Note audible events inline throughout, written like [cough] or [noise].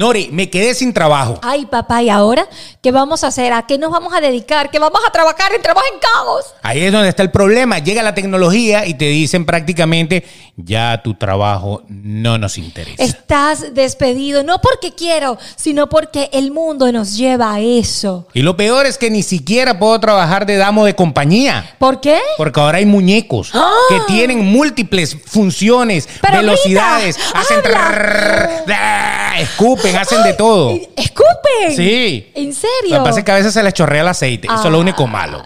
Nori, me quedé sin trabajo. Ay, papá, ¿y ahora qué vamos a hacer? ¿A qué nos vamos a dedicar? ¿Qué vamos a trabajar? Entramos en caos. Ahí es donde está el problema. Llega la tecnología y te dicen prácticamente, ya tu trabajo no nos interesa. Estás despedido, no porque quiero, sino porque el mundo nos lleva a eso. Y lo peor es que ni siquiera puedo trabajar de damo de compañía. ¿Por qué? Porque ahora hay muñecos ¡Ah! que tienen múltiples funciones, Pero velocidades, grita, hacen habla. ¡Ah! escupen, hacen de todo. [gasps] ¡Escupen! Sí. ¿En serio? Lo que pasa es que a veces se les chorrea el aceite. Eso es lo único malo.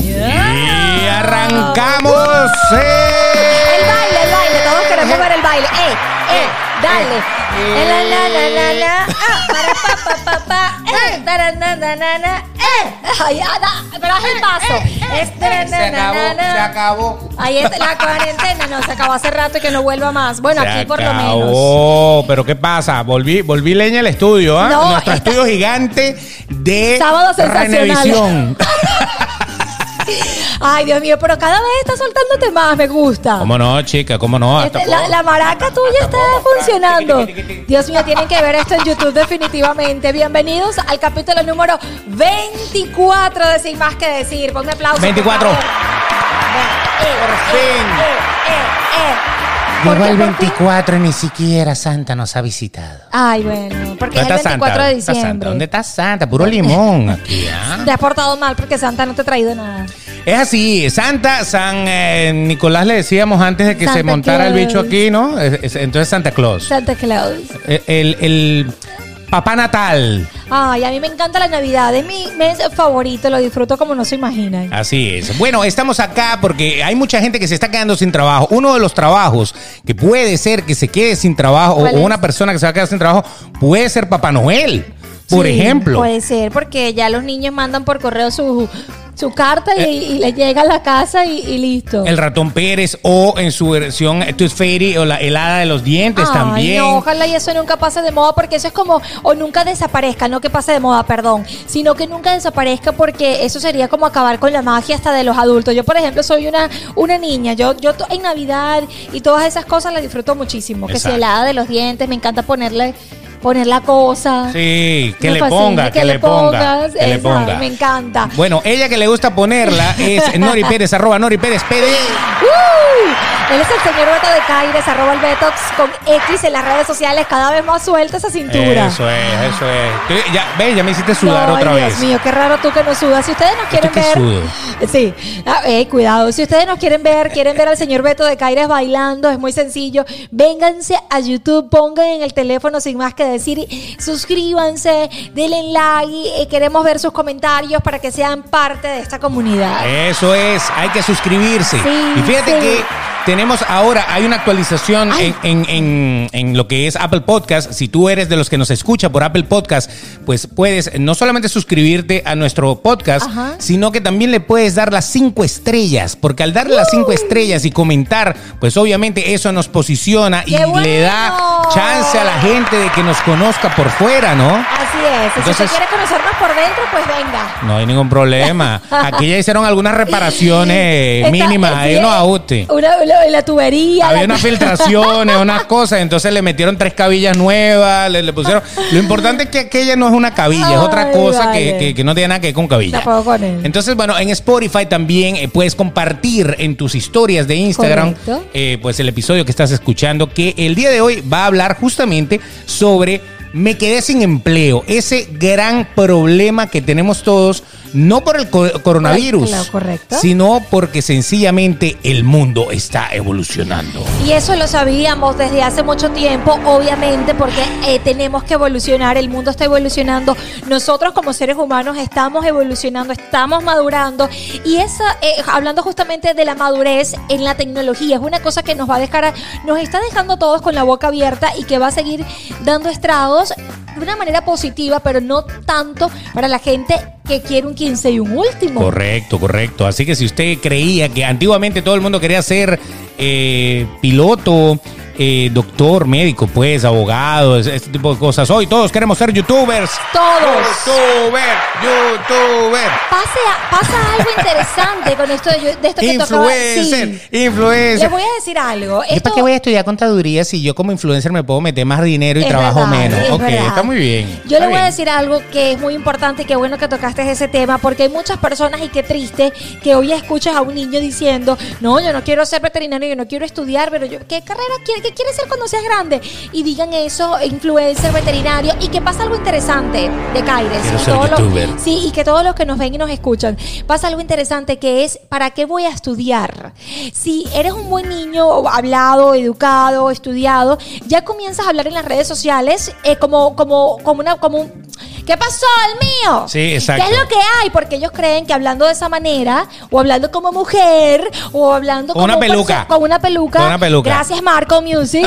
Y arrancamos. ¡eh! El baile, el baile, todos queremos ver el baile. ¡Eh, eh! Dale. Eh, la, la, la, la, la. Ah, para, pa, pa, pa, pa. Eh, tara, na, na, na, na. Eh. Ay, ah, pero haz el paso. Es tara, na, Se na, acabó, na, na. se acabó. Ahí está la cuarentena, no, se acabó hace rato y que no vuelva más. Bueno, Se aquí por lo menos. acabó. Pero ¿qué pasa? Volví, volví leña al estudio, ¿ah? No, Nuestro esta- estudio gigante de Sábado sensacional. [laughs] [laughs] Ay, Dios mío, pero cada vez está soltándote más, me gusta. ¿Cómo no, chica? ¿Cómo no? Hasta Este, la, puedo- la maraca tuya está funcionando. [laughs] Dios mío, tienen que ver esto en YouTube definitivamente. Bienvenidos al capítulo número 24 de Sin Más Que Decir. Ponme aplausos. 24. por favor. Por fin. Eh, eh, eh. ¿Por Llegó qué el por fin? 24 y ni siquiera Santa nos ha visitado. Ay, bueno, porque es ¿Dónde el está 24 Santa? de ¿Dónde está Santa? diciembre. ¿Dónde está Santa? Puro limón aquí, ¿ah? [laughs] Te has portado mal porque Santa no te ha traído nada. Es así, Santa, San eh, Nicolás le decíamos antes de que se montara el bicho aquí, ¿no? Es- es- entonces Santa Claus. Santa Claus. El, el- el Papá Natal. Ay, a mí me encanta la Navidad. Es mi mes favorito. Lo disfruto como no se imaginan. Así es. Bueno, estamos acá porque hay mucha gente que se está quedando sin trabajo. Uno de los trabajos que puede ser que se quede sin trabajo o, ¿Cuál o es? una persona que se va a quedar sin trabajo puede ser Papá Noel, por Sí, ejemplo. Puede ser, porque ya los niños mandan por correo su, su carta y, Eh. y le llega a la casa y, y listo. El ratón Pérez o en su versión Tooth Fairy o la helada de los dientes Ay, también. no, ojalá y eso nunca pase de moda, porque eso es como, o nunca desaparezca, no que pase de moda, perdón, sino que nunca desaparezca porque eso sería como acabar con la magia hasta de los adultos. Yo, por ejemplo, soy una, una niña, yo, yo en Navidad y todas esas cosas las disfruto muchísimo, que si helada de los dientes, me encanta ponerle, poner la cosa. Sí, que le ponga, que, le ponga. pongas, Que le esa, ponga. Me encanta. Bueno, ella que le gusta ponerla [laughs] es Nori Pérez, arroba Nori Pérez PD. ¡Uh! Él es el señor Beto de Caires, arroba el Betox con X en las redes sociales, cada vez más suelta esa cintura. Eso es, eso es. Ya, ve, ya me hiciste sudar otra Dios vez. mío, qué raro tú que no sudas. Si ustedes nos quieren que ver. sudo? Sí, Ah, eh, cuidado. Si ustedes nos quieren ver, quieren ver al señor Beto de Caires bailando, es muy sencillo. Vénganse a YouTube, pongan en el teléfono sin más que decir, suscríbanse, denle like, eh, queremos ver sus comentarios para que sean parte de esta comunidad. Eso es, hay que suscribirse. Sí, y fíjate sí. que tenemos ahora, hay una actualización en, en- en- en lo que es Apple Podcast. Si tú eres de los que nos escucha por Apple Podcast, pues puedes no solamente suscribirte a nuestro podcast, Ajá. sino que también le puedes dar las cinco estrellas. Porque al darle las cinco estrellas y comentar, pues obviamente eso nos posiciona y ¡Qué le da chance a la gente de que nos conozca por fuera, ¿no? Así es. si Entonces- usted quiere conocernos por dentro, pues venga. No hay ningún problema. [laughs] Aquí ya hicieron algunas reparaciones mínimas, sí, hay unos ajustes. Una, la, la tubería. Había la- unas [laughs] filtraciones, unas cosas, entonces le metieron tres cabillas nuevas, le, le pusieron... Lo importante es que aquella no es una cabilla, es otra cosa vale. que, que- que no tiene nada que ver con cabilla. Con él. Entonces, bueno, en Spotify también eh, puedes compartir en tus historias de Instagram eh, pues el episodio que estás escuchando, que el día de hoy va a hablar justamente sobre me quedé sin empleo, ese gran problema que tenemos todos, no por el co- coronavirus, Claro, correcto. sino porque sencillamente el mundo está evolucionando. Y eso lo sabíamos desde hace mucho tiempo, obviamente, porque eh, tenemos que evolucionar, el mundo está evolucionando, nosotros como seres humanos estamos evolucionando, estamos madurando, y esa, eh, hablando justamente de la madurez en la tecnología, es una cosa que nos va a dejar, a- nos está dejando a todos con la boca abierta y que va a seguir dando estragos de una manera positiva, pero no tanto para la gente que quiere un 15 y un último. Correcto, correcto. Así que si usted creía que antiguamente todo el mundo quería ser eh, piloto, eh, doctor, médico, pues, abogado, ese tipo de cosas, hoy todos queremos ser youtubers. Todos. Youtubers. youtuber. Pase a- pasa algo interesante con esto de, de esto que tocaba. Influencer, Sí. influencer. Les voy a decir algo. ¿Yo Esto- para qué voy a estudiar contaduría si yo como influencer me puedo meter más dinero y Es trabajo verdad, menos? es ok, verdad. está muy bien. Yo está le voy a bien. decir algo que es muy importante y qué bueno que tocaste ese tema, porque hay muchas personas y qué triste que hoy escuchas a un niño diciendo, no, yo no quiero ser veterinario, yo no quiero estudiar, pero yo, ¿qué carrera quiere, qué quieres ser cuando seas grande? Y digan eso, influencer, veterinario, y que pasa algo interesante de Caires. Y todos los- sí, y que todos los que nos ven y nos escuchan, pasa algo interesante que es, ¿para qué voy a estudiar? Si eres un buen niño, hablado, educado, estudiado, ya comienzas a hablar en las redes sociales eh, como, como, como una, como un, ¿qué pasó el mío? Sí, exacto. ¿Qué es lo que hay? Porque ellos creen que hablando de esa manera, o hablando como mujer, o hablando Con como una peluca. con una peluca. Con una peluca. Gracias, Marco Music.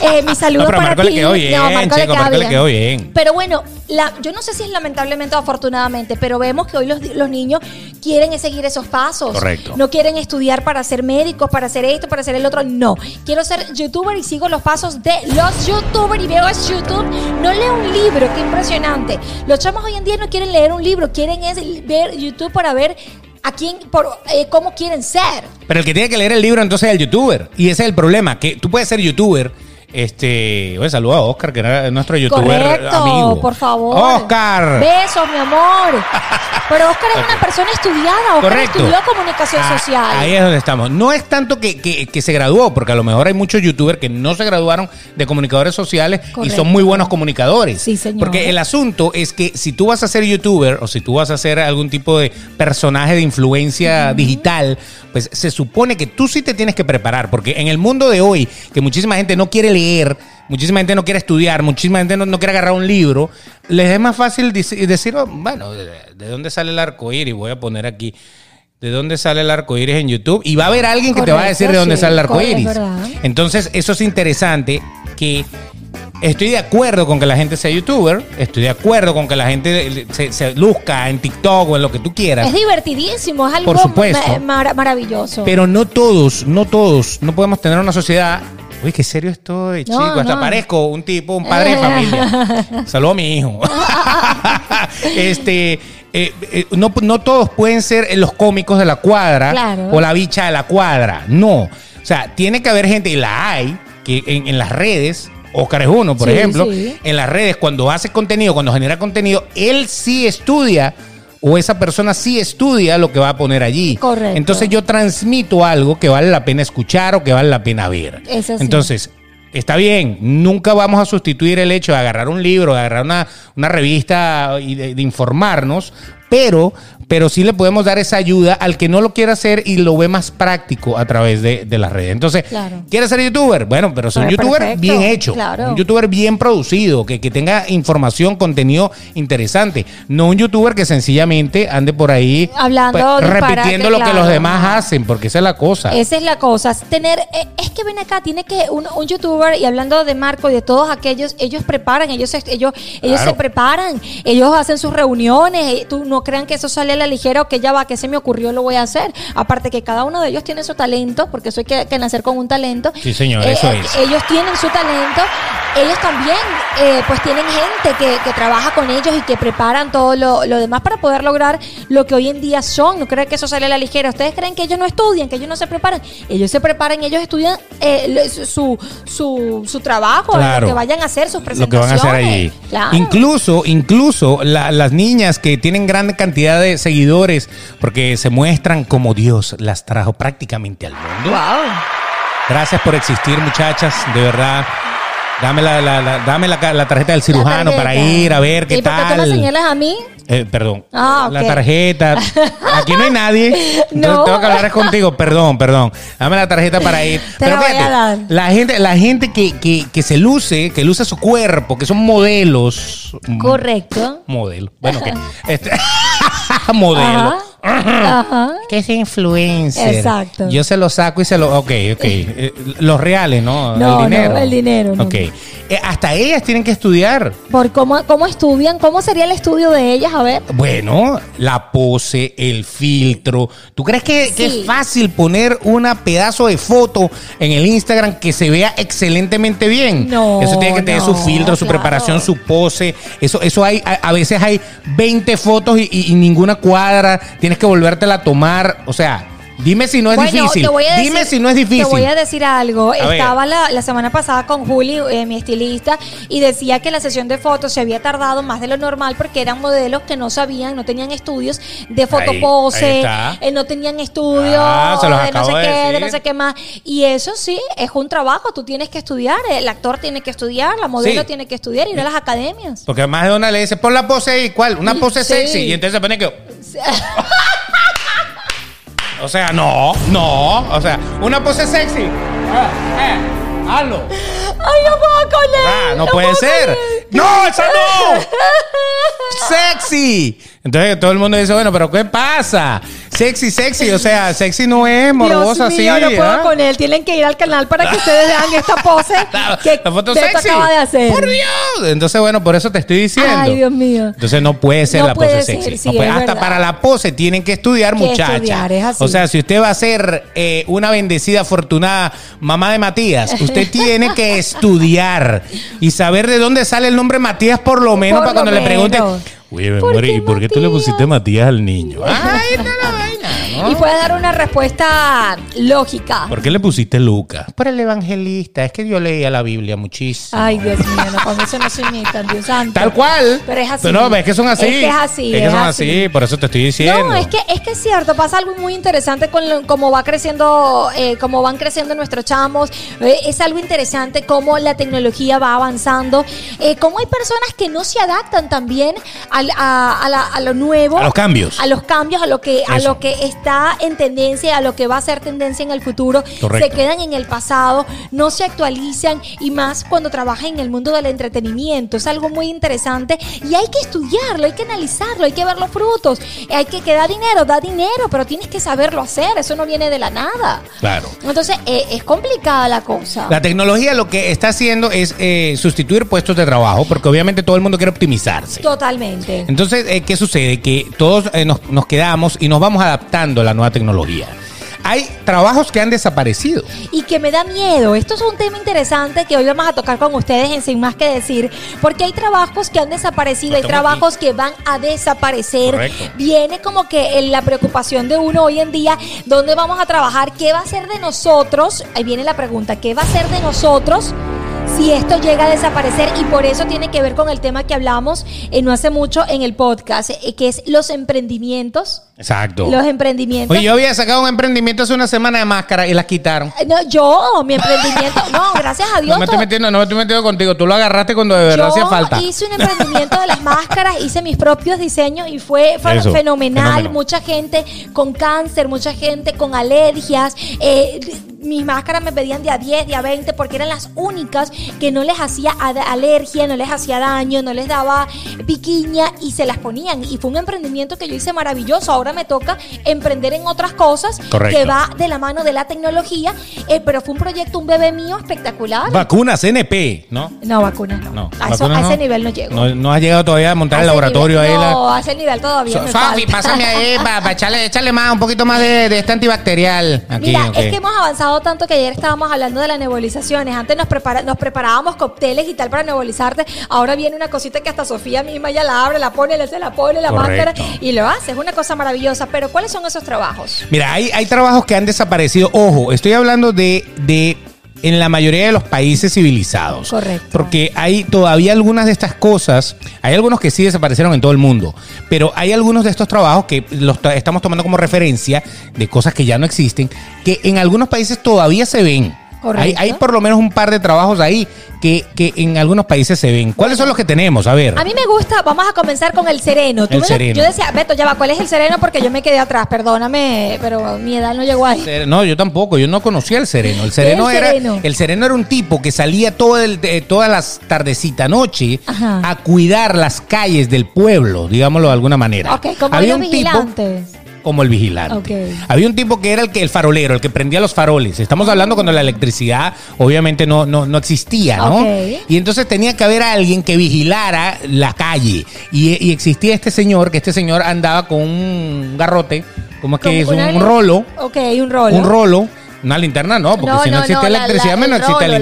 Eh, mi [laughs] saludo No, pero a para Marco ti. le quedó bien, No, Marco le chico, queda Marco le quedó bien. Pero bueno, la, yo no sé si es lamentablemente o afortunadamente, pero vemos que hoy los, los niños quieren seguir esos pasos. Correcto. No quieren estudiar para ser médicos, para hacer esto, para hacer el otro. No. Quiero ser youtuber y sigo los pasos de los youtubers y veo es YouTube. No leo un libro, qué impresionante. Los chamos hoy en día no quieren leer un libro, quieren es ver YouTube para ver a quién, por, eh, cómo quieren ser. Pero el que tiene que leer el libro entonces es el youtuber. Y ese es el problema, que tú puedes ser youtuber. Este, oye, saluda a Oscar, que era nuestro youtuber Correcto, amigo. por favor. Oscar. Besos, mi amor. [laughs] Pero Oscar es una persona estudiada. Oscar Correcto. estudió comunicación Ah, social. Ahí es donde estamos. No es tanto que, que- que se graduó, porque a lo mejor hay muchos youtubers que no se graduaron de comunicadores sociales y son muy buenos comunicadores. Sí, señor. Porque el asunto es que si tú vas a ser youtuber o si tú vas a ser algún tipo de personaje de influencia digital, pues se supone que tú sí te tienes que preparar, porque en el mundo de hoy, que muchísima gente no quiere leer, muchísima gente no quiere estudiar, muchísima gente no, no quiere agarrar un libro, les es más fácil decir, oh, bueno, ¿de, de dónde sale el arco iris? Voy a poner aquí. ¿De dónde sale el arco iris en YouTube? Y va a haber alguien que te va a decir de dónde sí, sale el arco iris. Entonces, eso es interesante que estoy de acuerdo con que la gente sea youtuber, estoy de acuerdo con que la gente se, se luzca en TikTok o en lo que tú quieras. Es divertidísimo, es algo Por supuesto. ma- mar- maravilloso. Pero no todos, no todos, no podemos tener una sociedad. Uy, qué serio estoy, No, chico. Hasta no. parezco un tipo, un padre de [laughs] familia. Saludo a mi hijo. [laughs] este, eh, eh, no, no todos pueden ser los cómicos de la cuadra Claro. o la bicha de la cuadra. No. O sea, tiene que haber gente, y la hay, que en, en las redes. Oscar es uno, por Sí, ejemplo. sí. En las redes, cuando hace contenido, cuando genera contenido, él sí estudia o esa persona sí estudia lo que va a poner allí. Correcto. Entonces yo transmito algo que vale la pena escuchar o que vale la pena ver. Eso sí. Entonces, está bien, nunca vamos a sustituir el hecho de agarrar un libro, de agarrar una, una revista y de, de informarnos, pero, pero sí le podemos dar esa ayuda al que no lo quiera hacer y lo ve más práctico a través de, de las redes. Entonces, Claro. ¿quieres ser youtuber? Bueno, pero ser un Pues, youtuber perfecto, bien hecho, claro. un youtuber bien producido, que, que tenga información, contenido interesante, no un youtuber que sencillamente ande por ahí Hablando pues, repitiendo lo que los demás hacen, porque esa es la cosa. Esa es la cosa. Tener, eh, es que ven acá, tiene que un, un youtuber y hablando de Marco y de todos aquellos, ellos preparan, ellos se- ellos ellos se preparan, ellos hacen sus reuniones. eh, Tú no crean que eso sale a la ligera o que ya va, que se me ocurrió lo voy a hacer. Aparte que cada uno de ellos tiene su talento, porque eso hay que, que nacer con un talento. Sí, señor, eso es. Ellos tienen su talento. Ellos también, eh, pues tienen gente que, que trabaja con ellos y que preparan todo lo, lo demás para poder lograr lo que hoy en día son. No creen que eso sale a la ligera. Ustedes creen que ellos no estudian, que ellos no se preparan. Ellos se preparan, ellos estudian eh, su, su, su trabajo, Claro. lo que vayan a hacer, sus lo que presentaciones. van a hacer. Claro. Incluso, incluso la- las niñas que tienen gran cantidad de seguidores porque se muestran como Dios las trajo prácticamente al mundo. Wow. Gracias por existir, muchachas, de verdad. Dame la, la- la- dame la, la tarjeta del cirujano para ir a ver qué ¿Y por qué tú me tal. señalas a mí? Eh, perdón. Ah, La tarjeta. Aquí no hay nadie. [laughs] Entonces No. tengo que hablar contigo. Perdón, perdón. Dame la tarjeta para ir. Te la gente, la gente que, que, que se luce, que luce su cuerpo, que son modelos. Correcto. Modelo. Bueno, que. [laughs] Este, [laughs] modelo. Ajá. Ajá. [laughs] Que es influencer. Exacto. Yo se lo saco y se lo. Ok, ok. Eh, Los reales, ¿no? No, el dinero. no, el dinero, no. Ok. eh, hasta ellas tienen que estudiar. ¿Por cómo, cómo estudian? ¿Cómo sería el estudio de ellas? A ver. Bueno, la pose, el filtro. ¿Tú crees que, es fácil poner una pedazo de foto en el Instagram que se vea excelentemente bien? No, Eso tiene que tener su filtro, su claro. preparación, su pose. Eso, eso hay, a, a veces hay 20 fotos y, y- y ninguna cuadra. Tienes que volvértela a tomar. O sea, dime si no es Bueno, difícil. te voy a dime decir- si no es difícil. Te voy a decir algo. A. Estaba la, la semana pasada con Juli, eh, mi estilista, y decía que la sesión de fotos se había tardado más de lo normal porque eran modelos que no sabían, no tenían estudios de ahí fotopose, eh, no tenían estudios Ah, se los de no sé de qué, de no sé qué más. Y eso sí, es un trabajo. Tú tienes que estudiar, el actor tiene que estudiar, la modelo Sí. tiene que estudiar, ir a las academias. Porque más de una le dice, pon la pose ahí, ¿cuál? Una [laughs] pose Sí. sexy. Y entonces se pone que. [laughs] O sea, no, no. O sea, una pose sexy. Ah, eh, hazlo. ¡Ay, no puedo con él! Ah, no, puede ser. ¡No, esa no! [laughs] ¡Sexy! Entonces todo el mundo dice, bueno, pero ¿qué pasa? Sexy, sexy. O sea, [laughs] sexy no es morbosa así. no puedo ¿ah? con él. Tienen que ir al canal para que ustedes vean esta pose [laughs] La, que la foto sexy. acaba de hacer. Por Dios. Entonces, bueno, por eso te estoy diciendo. Ay, Dios mío. Entonces no puede ser No la puede pose ser, sexy. sí, No puede- hasta verdad. para la pose tienen que estudiar, Que muchacha. estudiar, es así. O sea, si usted va a ser eh, una bendecida, afortunada mamá de Matías, usted [laughs] tiene que estudiar y saber de dónde sale el nombre Matías por lo menos Por para cuando le pregunten. Oye, mi ¿Por amor, qué ¿y por qué tú le pusiste Matías al niño? Ay, no ¿no? Y puede dar una respuesta lógica. ¿Por qué le pusiste Lucas? Por el evangelista. Es que yo leía la Biblia muchísimo. Ay, Dios mío, no, con eso no se imitan, Dios santo. Tal cual. Pero es así. Pero no, es que son así. Es que es así, Es que es son así. así. Por eso te estoy diciendo. No, es que, es que es cierto, pasa algo muy interesante con lo- cómo va creciendo, eh, cómo van creciendo nuestros chamos. Eh, es algo interesante cómo la tecnología va avanzando, eh, cómo hay personas que no se adaptan también al- a, a la- a lo nuevo. A los cambios. A los cambios, a lo que, a lo que está en tendencia, a lo que va a ser tendencia en el futuro. Correcto. Se quedan en el pasado, no se actualizan y más cuando trabajan en el mundo del entretenimiento. Es algo muy interesante y hay que estudiarlo, hay que analizarlo, hay que ver los frutos. Hay que, que da dinero, da dinero, pero tienes que saberlo hacer. Eso no viene de la nada. Claro. Entonces, eh, es complicada la cosa. La tecnología lo que está haciendo es eh, sustituir puestos de trabajo, porque obviamente todo el mundo quiere optimizarse. Totalmente. Entonces, eh, ¿qué sucede? Que todos eh, nos, nos quedamos y nos vamos adaptando a la nueva tecnología. Hay trabajos que han desaparecido. y que me da miedo. Esto es un tema interesante que hoy vamos a tocar con ustedes en Sin Más que Decir, porque hay trabajos que han desaparecido, hay trabajos que van a desaparecer. Correcto. Viene como que en la preocupación de uno hoy en día, ¿dónde vamos a trabajar? ¿Qué va a ser de nosotros? Ahí viene la pregunta, ¿qué va a ser de nosotros? Si esto llega a desaparecer y por eso tiene que ver con el tema que hablamos eh, no hace mucho en el podcast, eh, que es los emprendimientos. Exacto. Los emprendimientos. Oye, yo había sacado un emprendimiento hace una semana de máscara y las quitaron. Eh, No, yo, mi emprendimiento, no, gracias a Dios. No me estoy to- metiendo, no me estoy metiendo contigo. Tú lo agarraste cuando de verdad hacía falta. hice un emprendimiento de las máscaras, hice mis propios diseños y fue Eso, fenomenal. fenómeno. Mucha gente con cáncer, mucha gente con alergias. eh, mis máscaras me pedían de a 10, de a 20 porque eran las únicas que no les hacía alergia, no les hacía daño, no les daba piquiña y se las ponían. Y fue un emprendimiento que yo hice maravilloso. Ahora me toca emprender en otras cosas Correcto. que va de la mano de la tecnología, eh, pero fue un proyecto, un bebé mío espectacular. Vacunas NP, ¿no? No, vacunas no. No. a, eso- a ese nivel no llego. No, no has llegado todavía a montar A el laboratorio nivel- ahí. la- No, a ese nivel todavía So- me falta. pásame ahí para echarle, echarle más, un poquito más de, de este antibacterial. Aquí, Mira, es que hemos avanzado tanto que ayer estábamos hablando de las nebulizaciones. Antes nos, prepara- nos preparábamos cócteles y tal para nebulizarte. Ahora viene una cosita que hasta Sofía misma ya la abre, la pone, le se la pone la máscara y lo hace. Es una cosa maravillosa. Pero ¿cuáles son esos trabajos? Mira, hay, hay trabajos que han desaparecido. Ojo, estoy hablando de, de en la mayoría de los países civilizados. Correcto. Porque hay todavía algunas de estas cosas, hay algunos que sí desaparecieron en todo el mundo, pero hay algunos de estos trabajos que los ta- estamos tomando como referencia de cosas que ya no existen, que en algunos países todavía se ven. Hay, hay por lo menos un par de trabajos ahí que, que en algunos países se ven. ¿Cuáles son los que tenemos? A ver. A mí me gusta, vamos a comenzar con el sereno. Tú El me- sereno. Yo decía, Beto, ya va, ¿cuál es el sereno? Porque yo me quedé atrás, perdóname, pero mi edad no llegó ahí. No, yo tampoco, yo no conocía el sereno. El sereno el era sereno? el sereno era un tipo que salía todo el, de- todas las tardecita noche Ajá. a cuidar las calles del pueblo, digámoslo de alguna manera. Ok, como Había un tipo. Como el vigilante. Había un tipo que era el que el farolero, el que prendía los faroles. Estamos hablando cuando la electricidad obviamente no, no, no existía, ¿no? Y entonces tenía que haber alguien que vigilara la calle. Y, y existía este señor, que este señor andaba con un garrote, como es que es un rolo, Ok, un rolo. un rolo. Una linterna no, porque No, si no, no, existe la- electricidad, la- menos el existe rolo,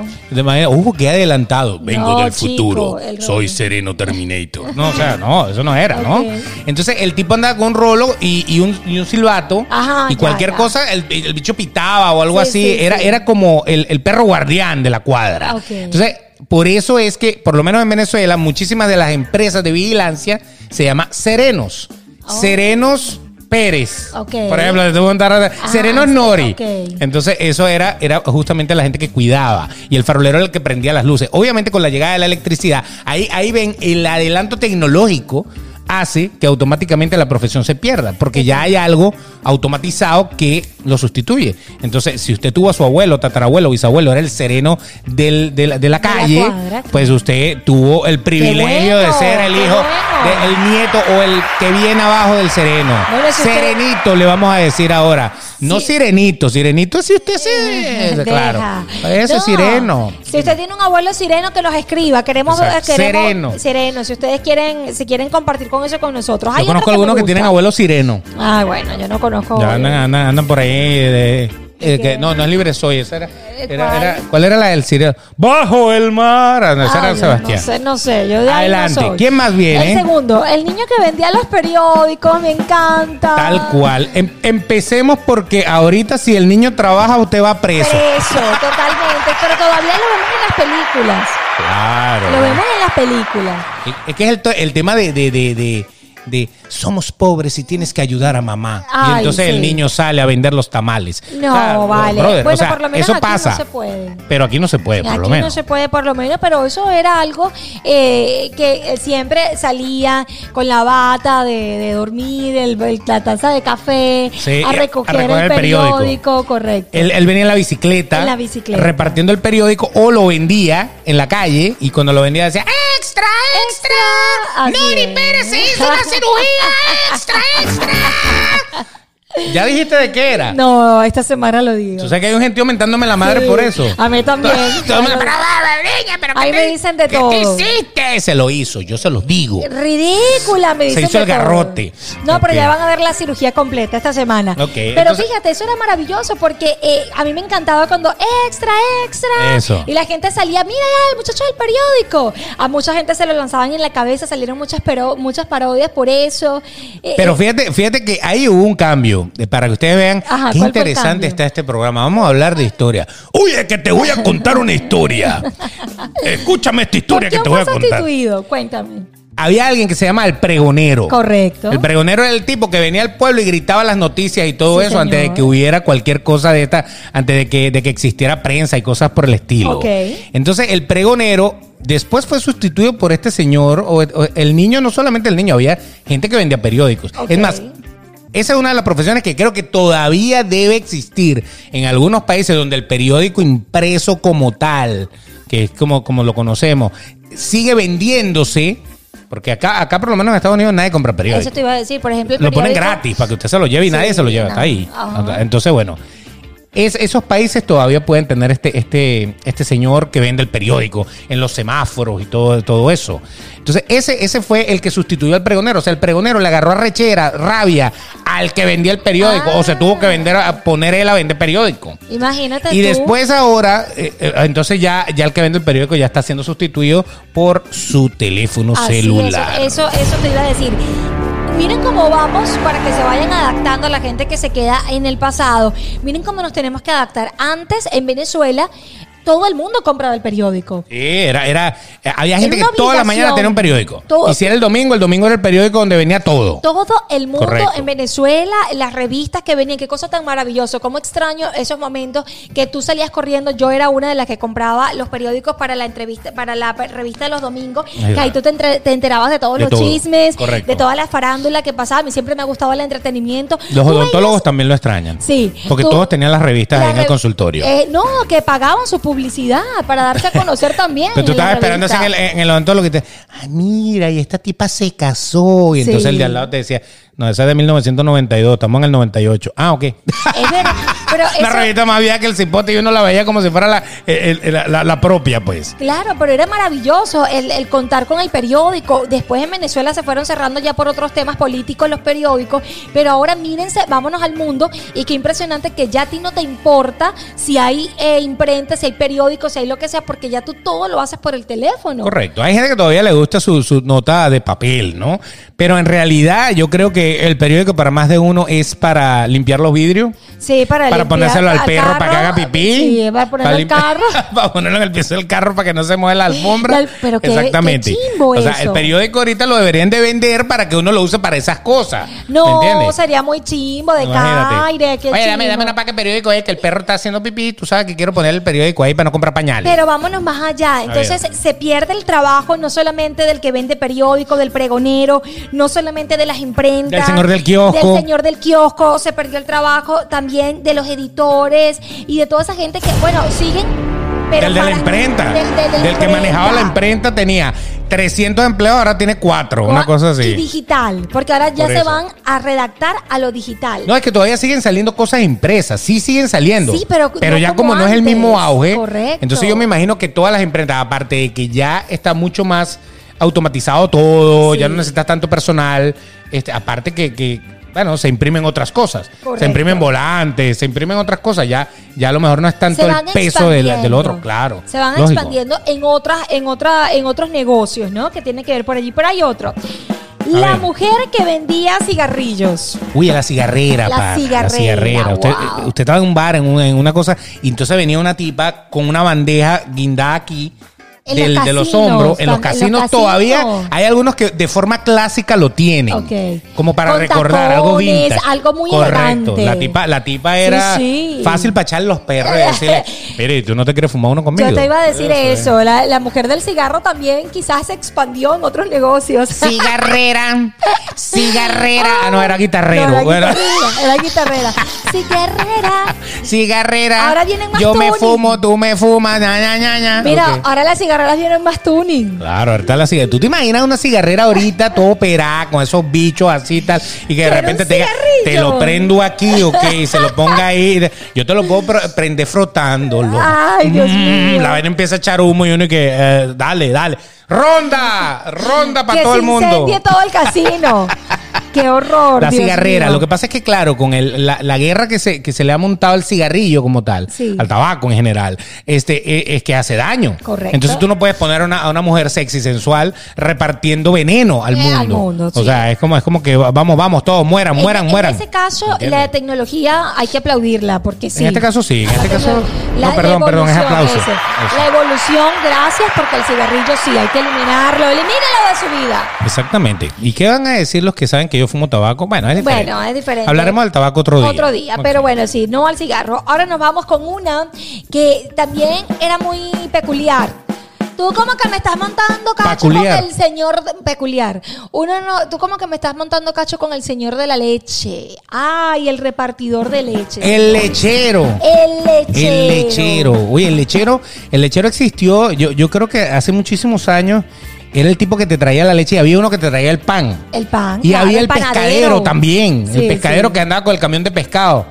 linterna. De manera, uh, qué adelantado. Vengo No, del chico, futuro. Soy Sereno Terminator. No, o sea, no, eso no era, ¿no? Entonces el tipo andaba con un rolo y, y un, y un silbato. Ajá, y ya, cualquier ya. cosa, el, el bicho pitaba o algo Sí, así. sí, era, sí. era como el, el perro guardián de la cuadra. Ok. Entonces, por eso es que, por lo menos en Venezuela, muchísimas de las empresas de vigilancia se llama Serenos. Oh. Serenos Pérez. Ok. Por ejemplo, contar- Ah, Serenos sí, Nori. ok. Entonces, eso era, era justamente la gente que cuidaba. Y el farolero era el que prendía las luces. Obviamente, con la llegada de la electricidad, ahí, ahí ven el adelanto tecnológico hace que automáticamente la profesión se pierda, porque ya hay algo automatizado que lo sustituye. Entonces, si usted tuvo a su abuelo, tatarabuelo, bisabuelo, era el sereno del- de, la, de la De la calle, pues usted tuvo el privilegio de ser el hijo, bueno. de- el nieto o el que viene abajo del sereno. Bueno, si usted- Serenito le vamos a decir ahora. No sirenito, sirenito si usted se... Deja. claro. Ese No, es sireno. Si usted tiene un abuelo sireno, que nos escriba. Queremos, Exacto. queremos Sereno. Sereno. Si ustedes quieren, si quieren compartir con eso con nosotros. Yo conozco algunos que tienen abuelo sireno. Ah, bueno, yo no conozco. Ya andan, andan, andan por ahí de... eh, que- no, no es libre soy. Esa era, era- ¿cuál? era- ¿Cuál era la del sireno? Bajo el mar. No, esa era yo Sebastián. No sé, no sé. Yo de ahí no Adelante. soy. ¿Quién más viene? El segundo, el niño que vendía los periódicos, me encanta. Tal cual. Em- empecemos porque ahorita si el niño trabaja, usted va preso. Eso, totalmente. Pero todavía lo vemos en las películas. Claro. Lo vemos en las películas. Es que es el, el tema de, de, de, de- de somos pobres y tienes que ayudar a mamá. y entonces sí. el niño sale a vender los tamales. No, O sea, vale. brother, bueno, o sea, por lo menos eso aquí pasa. no se puede. Pero aquí no se puede, por Aquí lo menos. no se puede por lo menos, pero eso era algo eh, que eh, siempre salía con la bata de, de dormir, el- el- la taza de café, Sí, a, a recoger el el periódico. periódico, correcto. Él, él venía en la bicicleta, En la bicicleta. repartiendo el periódico o lo vendía en la calle y cuando lo vendía decía ¡Extra, extra! Así ¡Nori es. Pérez se hizo una [laughs] cirugía! ¡Extra, extra! ¿Ya dijiste de qué era? no, esta semana lo digo. Tú sabes que hay un gentío mentándome la madre Sí, por eso. A mí también. [laughs] Todo Ahí ¿qué me dicen de ¿qué- todo. ¿Qué hiciste? Se lo hizo, yo se los digo. Ridícula, me Se dicen hizo de el todo. garrote. No, pero ya van a ver la cirugía completa esta semana. Ok, pero entonces- fíjate, eso era maravilloso porque eh, a mí me encantaba cuando extra, extra. Eso. Y la gente salía, mira ya, el muchacho del periódico. A mucha gente se lo lanzaban en la cabeza, salieron muchas, pero, muchas parodias por eso. Eh, Pero eh, fíjate, fíjate que ahí hubo un cambio. Para que ustedes vean Ajá, qué ¿cuál fue el interesante está este programa. Vamos a hablar de historia. Oye, que te voy a contar una historia. [laughs] Escúchame esta ¿Por historia que te voy a contar. sustituido? Cuéntame. Había alguien que se llama el pregonero. Correcto. El pregonero era el tipo que venía al pueblo y gritaba las noticias y todo Sí, eso antes de que hubiera cualquier cosa de esta, antes de que, de que existiera prensa y cosas por el estilo. Ok. Entonces el pregonero después fue sustituido por este señor, o, o el niño, no solamente el niño, había gente que vendía periódicos. Es más, esa es una de las profesiones que creo que todavía debe existir en algunos países donde el periódico impreso como tal, que es como, como lo conocemos, sigue vendiéndose. Porque acá, acá por lo menos en Estados Unidos nadie compra periódicos. Eso te iba a decir, por ejemplo, el Lo ponen periódico- gratis para que usted se lo lleve y Sí, nadie se lo lleva hasta no. ahí. Ajá. Entonces, bueno, es, esos países todavía pueden tener este, este, este señor que vende el periódico en los semáforos y todo, todo eso. Entonces, ese, ese fue el que sustituyó al pregonero. O sea, el pregonero le agarró a rechera, rabia al que vendía el periódico. O se tuvo que vender a poner él a vender periódico. Imagínate Y tú. después ahora, eh, eh, entonces ya, ya el que vende el periódico ya está siendo sustituido por su teléfono Así, celular. Eso, eso, eso te iba a decir. Miren cómo vamos para que se vayan adaptando a la gente que se queda en el pasado. Miren cómo nos tenemos que adaptar. Antes, en Venezuela, todo el mundo compraba el periódico. Sí, era, era, eh, había gente que Era una toda la mañana tenía un periódico. Todo. Y si era el domingo, el domingo era el periódico donde venía todo. Todo el mundo Correcto. en Venezuela, las revistas que venían, qué cosa tan maravilloso, cómo extraño esos momentos que tú salías corriendo. Yo era una de las que compraba los periódicos para la entrevista, para la revista de los domingos, Ahí que ahí tú te, entre- te enterabas de todos De los todo. chismes, Correcto. de toda la farándula que pasaba. A mí siempre me gustaba el entretenimiento. Los odontólogos veías- también lo extrañan. Sí. Porque Tú- todos tenían las revistas ahí en el consultorio. Eh, no, que pagaban su publicidad para darse a conocer también. Pero tú estabas esperando así en el, en el odontólogo y te, ah, mira, y esta tipa se casó. Y entonces Sí. el de al lado te decía, No, esa es de 1992, estamos en el 98. Ah, ok. Es verdad, pero [laughs] La eso- revista más vieja que el cipote y uno la veía como si fuera la, el- el- la- la- la propia, pues. Claro, pero era maravilloso el, el contar con el periódico. Después en Venezuela se fueron cerrando ya por otros temas políticos los periódicos, pero ahora mírense, vámonos al mundo y qué impresionante que ya a ti no te importa si hay eh, imprenta, si hay periódico, si hay lo que sea, porque ya tú todo lo haces por el teléfono. Correcto. Hay gente que todavía le gusta su, su nota de papel, ¿no? Pero en realidad yo creo que el periódico para más de uno es para limpiar los vidrios. Sí, para, Para ponérselo al perro carro, para que haga pipí. Sí, para ponerlo al carro. [laughs] para ponerlo en el piso del carro para que no se mueva la alfombra. La- pero qué- Exactamente. qué chimbo o sea, eso. el periódico ahorita lo deberían de vender para que uno lo use para esas cosas. ¿Me No, sería muy chimbo de caire. Qué Oye, dame, chimbo. dame una paca de periódico ahí que el perro está haciendo pipí. Tú sabes que quiero poner el periódico ahí para no comprar pañales. Pero vámonos más allá. Entonces se pierde el trabajo no solamente del que vende periódico, del pregonero, no solamente de las imprentas. Del señor del kiosco. Del señor del kiosco, se perdió el trabajo también de los editores y de toda esa gente que, bueno, siguen. Pero del de la imprenta. Del, que manejaba la imprenta. tenía 300 empleados, ahora tiene 4. Una cosa Y así. digital, porque ahora ya Por se eso. van a redactar a lo digital. No, es que todavía siguen saliendo cosas impresas. Sí siguen saliendo. Sí, pero no ya como como no es el mismo auge. Correcto. Entonces yo me imagino que todas las imprentas, aparte de que ya está mucho más automatizado todo, Sí. ya no necesitas tanto personal, este, aparte que, que, bueno, se imprimen otras cosas. Correcto. Se imprimen volantes, se imprimen otras cosas. Ya, ya a lo mejor no es tanto el peso del, otro, claro. Se van lógico. expandiendo en otras, en otra, en otros negocios, ¿no? Que tiene que ver por allí. Pero hay otro. La ver. mujer que vendía cigarrillos. Uy, a la cigarrera, La cigarrera, La cigarrera. Usted, wow. usted estaba en un bar, en una, en una cosa, y entonces venía una tipa con una bandeja guindada aquí. En del- los de los hombros, en los casinos todavía hay algunos que de forma clásica lo tienen, como para Con recordar algo tacones, vintage, algo muy correcto. elegante. La tipa, la tipa era sí. fácil para echarle los perros y decirle, [laughs] mire, tú no te quieres fumar uno conmigo. Yo te iba a decir Eso, eso. La, la mujer del cigarro también quizás se expandió en otros negocios. [laughs] Cigarrera, cigarrera. Ah, no, era guitarrero. No, era Bueno. guitarrera, era guitarrera. Cigarrera. Cigarrera. Ahora vienen más Yo me fumo, tú me fumas. ña, ña, ña. Mira, ahora las cigarreras vienen más tuning. Claro, ahorita la cigarrera. ¿Tú te imaginas una cigarrera ahorita todo operada con esos bichos así y tal? Y que de repente te, te lo prendo aquí, ok, [laughs] y se lo ponga ahí. Yo te lo puedo pr- prender frotándolo. Ay, Dios mío. La vaina empieza a echar humo y uno y que, eh, dale, dale. ¡Ronda! ¡Ronda para todo se el mundo! incendie todo el casino. [laughs] [laughs] Qué horror. La Dios cigarrera. mío. Lo que pasa es que, claro, con el- la, la guerra que se, que se le ha montado al cigarrillo como tal, Sí. al tabaco en general, este, eh, es que hace daño. Correcto. Entonces tú no puedes poner a una, a una mujer sexy sensual repartiendo veneno al Eh, mundo. al mundo, O sí. sea, es como, es como que vamos, vamos, todos mueran, En- mueran, en, mueran. ese caso, ¿Entiendes? la tecnología hay que aplaudirla porque sí. En este caso sí, en este caso. No, perdón, perdón, es aplauso. ese. La evolución, gracias, porque el cigarrillo sí, hay que eliminarlo. Elimínalo de su vida. Exactamente. ¿Y qué van a decir los que saben que yo fumo tabaco? Bueno, es diferente. Bueno, es diferente. Hablaremos del tabaco otro día. Otro día, pero bueno, sí, no al cigarro. Ahora nos vamos con una que también era muy peculiar. Tú como que me estás montando cacho Peculiar. con el señor de- peculiar. Uno no, tú como que me estás montando cacho con el señor de la leche. Ay, el repartidor de leche. El lechero. El lechero. El lechero. Oye, el lechero, el lechero existió, yo, yo creo que hace muchísimos años era el tipo que te traía la leche y había uno que te traía el pan. El pan. Y claro, había el, pescadero también, Sí, el pescadero sí. que andaba con el camión de pescado.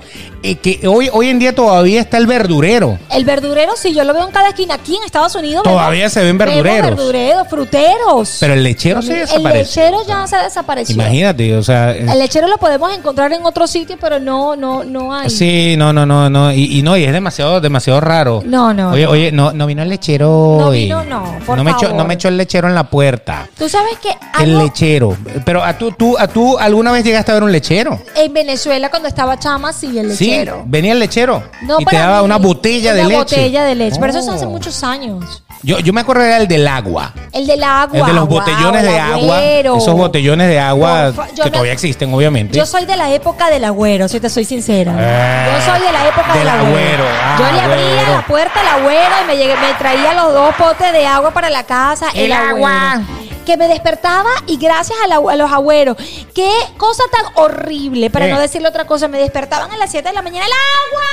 Eh, que hoy, hoy en día todavía está el verdurero. El verdurero, sí, yo lo veo en cada esquina. Aquí en Estados Unidos. Todavía vemos- se ven verdureros. verdureros, fruteros. Pero el lechero se el desapareció. lechero ya se desapareció. Imagínate, o sea. eh, El lechero lo podemos encontrar en otro sitio, pero no, no, no hay. Sí, no, no, no, no. Y, y no, y es demasiado, demasiado raro. No, no, Oye, no. oye, no, no vino el lechero No hoy. vino, no, por no me echó, favor. no me echó el lechero en la puerta. Tú sabes que El algo lechero. Pero a tú, tú, a tú alguna vez llegaste a ver un lechero. en Venezuela cuando estaba chama, sí, el Sí, lechero. venía el lechero. No, y te daba mí, una botella de una leche. botella de leche. Pero eso es hace Oh. muchos años. Yo, yo me acuerdo era el del agua. El del agua. El de los wow, botellones el de agua. agüero. Esos botellones de agua que me- todavía existen, obviamente. Yo soy de la época del agüero, si te soy sincera. Eh, yo soy de la época del, del agüero. Ah, yo le abría agüero. la puerta al agüero y me, llegué, me traía los dos potes de agua para la casa. El agua. Que me despertaba y gracias al agua- a, los agüeros. Qué cosa tan horrible, para Eh. no decirle otra cosa. Me despertaban a las 7 de la mañana. ¡El agua!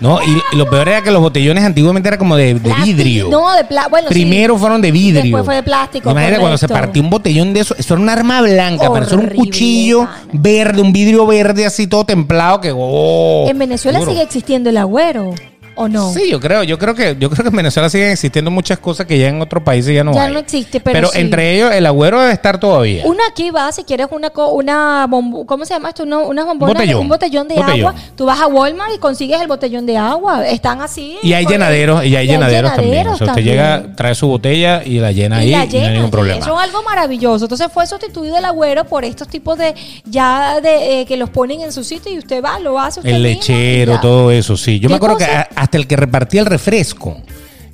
No, y lo peor era que los botellones antiguamente eran como de, de Plástico. vidrio. No, de plástico. Bueno, sí. Primero fueron de vidrio. Después fue de plástico, Imagínate cuando se correcto. partió un botellón de eso. Eso era un arma blanca, pero eso era un Horrible, cuchillo pana. verde, un vidrio verde así todo templado que. oh, En Venezuela duro. sigue existiendo el agüero, ¿o no? Sí, yo creo, yo creo que, yo creo que en Venezuela siguen existiendo muchas cosas que ya en otros países ya no Ya hay. no existe, pero sí. entre ellos el agüero debe estar todavía. Una aquí va, si quieres una, co- una ¿cómo se llama esto? Una, unas bombonas, Botellón. un botellón de Botellón. agua. Tú vas a Walmart y consigues el botellón de agua. Están así. Y hay llenaderos, y hay llenaderos también. O sea, usted también. llega, trae su botella y la llena ahí y la y no hay llena, ningún problema. Eso es algo maravilloso. Entonces fue sustituido el agüero por estos tipos de ya de eh, que los ponen en su sitio y usted va, lo hace usted El mismo, lechero, ya. todo eso, sí. Yo me ¿Qué acuerdo que cosa? a- hasta el que repartía el refresco,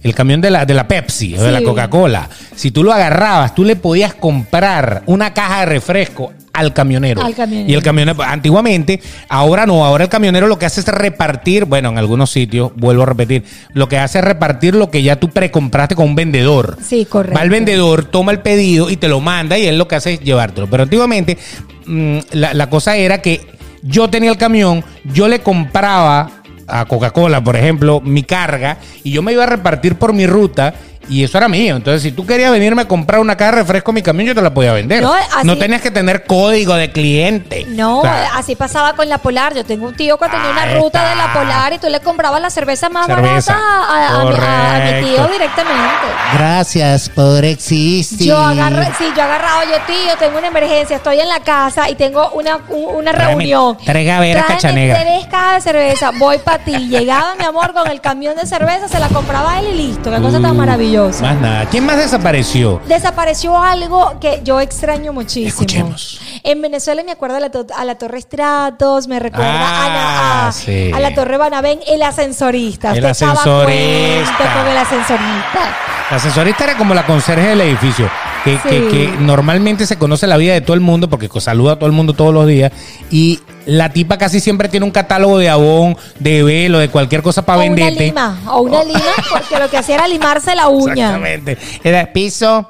el camión de la, de la Pepsi o de la. Coca-Cola, si tú lo agarrabas, tú le podías comprar una caja de refresco al camionero. Al camionero. Y el camionero, antiguamente, ahora no, ahora el camionero lo que hace es repartir, bueno, en algunos sitios, vuelvo a repetir, lo que hace es repartir lo que ya tú precompraste con un vendedor. Sí, correcto. Va el vendedor, toma el pedido y te lo manda y él lo que hace es llevártelo. Pero antiguamente mm, la, la cosa era que yo tenía el camión, yo le compraba a Coca-Cola, por ejemplo, mi carga y yo me iba a repartir por mi ruta. Y eso era mío. Entonces, si tú querías venirme a comprar una caja de refresco a mi camión, yo te la podía vender. No, No, así- tenías que tener código de cliente. No, O sea, así pasaba con la Polar. Yo tengo un tío que tenía una Ahí ruta está. de la Polar y tú le comprabas la cerveza más Cerveza. barata a, a mi, a- a mi tío Correcto. directamente. Gracias por existir. Yo agarro, sí, yo agarraba, yo tío, tengo una emergencia, estoy en la casa y tengo una, u- una Tráeme reunión. tres gaveras Tráeme cachanegra. tres cajas de cerveza, voy para ti. Llegaba mi amor con el camión de cerveza, se la compraba él y listo. Qué cosa tan Más nada. ¿Quién más desapareció? Desapareció algo que yo extraño muchísimo. Escuchemos. En Venezuela me acuerdo a la, to- a la Torre Estratos, me recuerda a, la, Ah, a- sí. a la Torre Banabén, el ascensorista. El ascensorista. con el ascensorista. La ascensorista era como la conserje del edificio, que, Sí. que- que normalmente se conoce la vida de todo el mundo porque saluda a todo el mundo todos los días y la tipa casi siempre tiene un catálogo de abón, de velo, de cualquier cosa para venderte. lima, o una lima, porque lo que hacía era limarse la uña. Exactamente. Era piso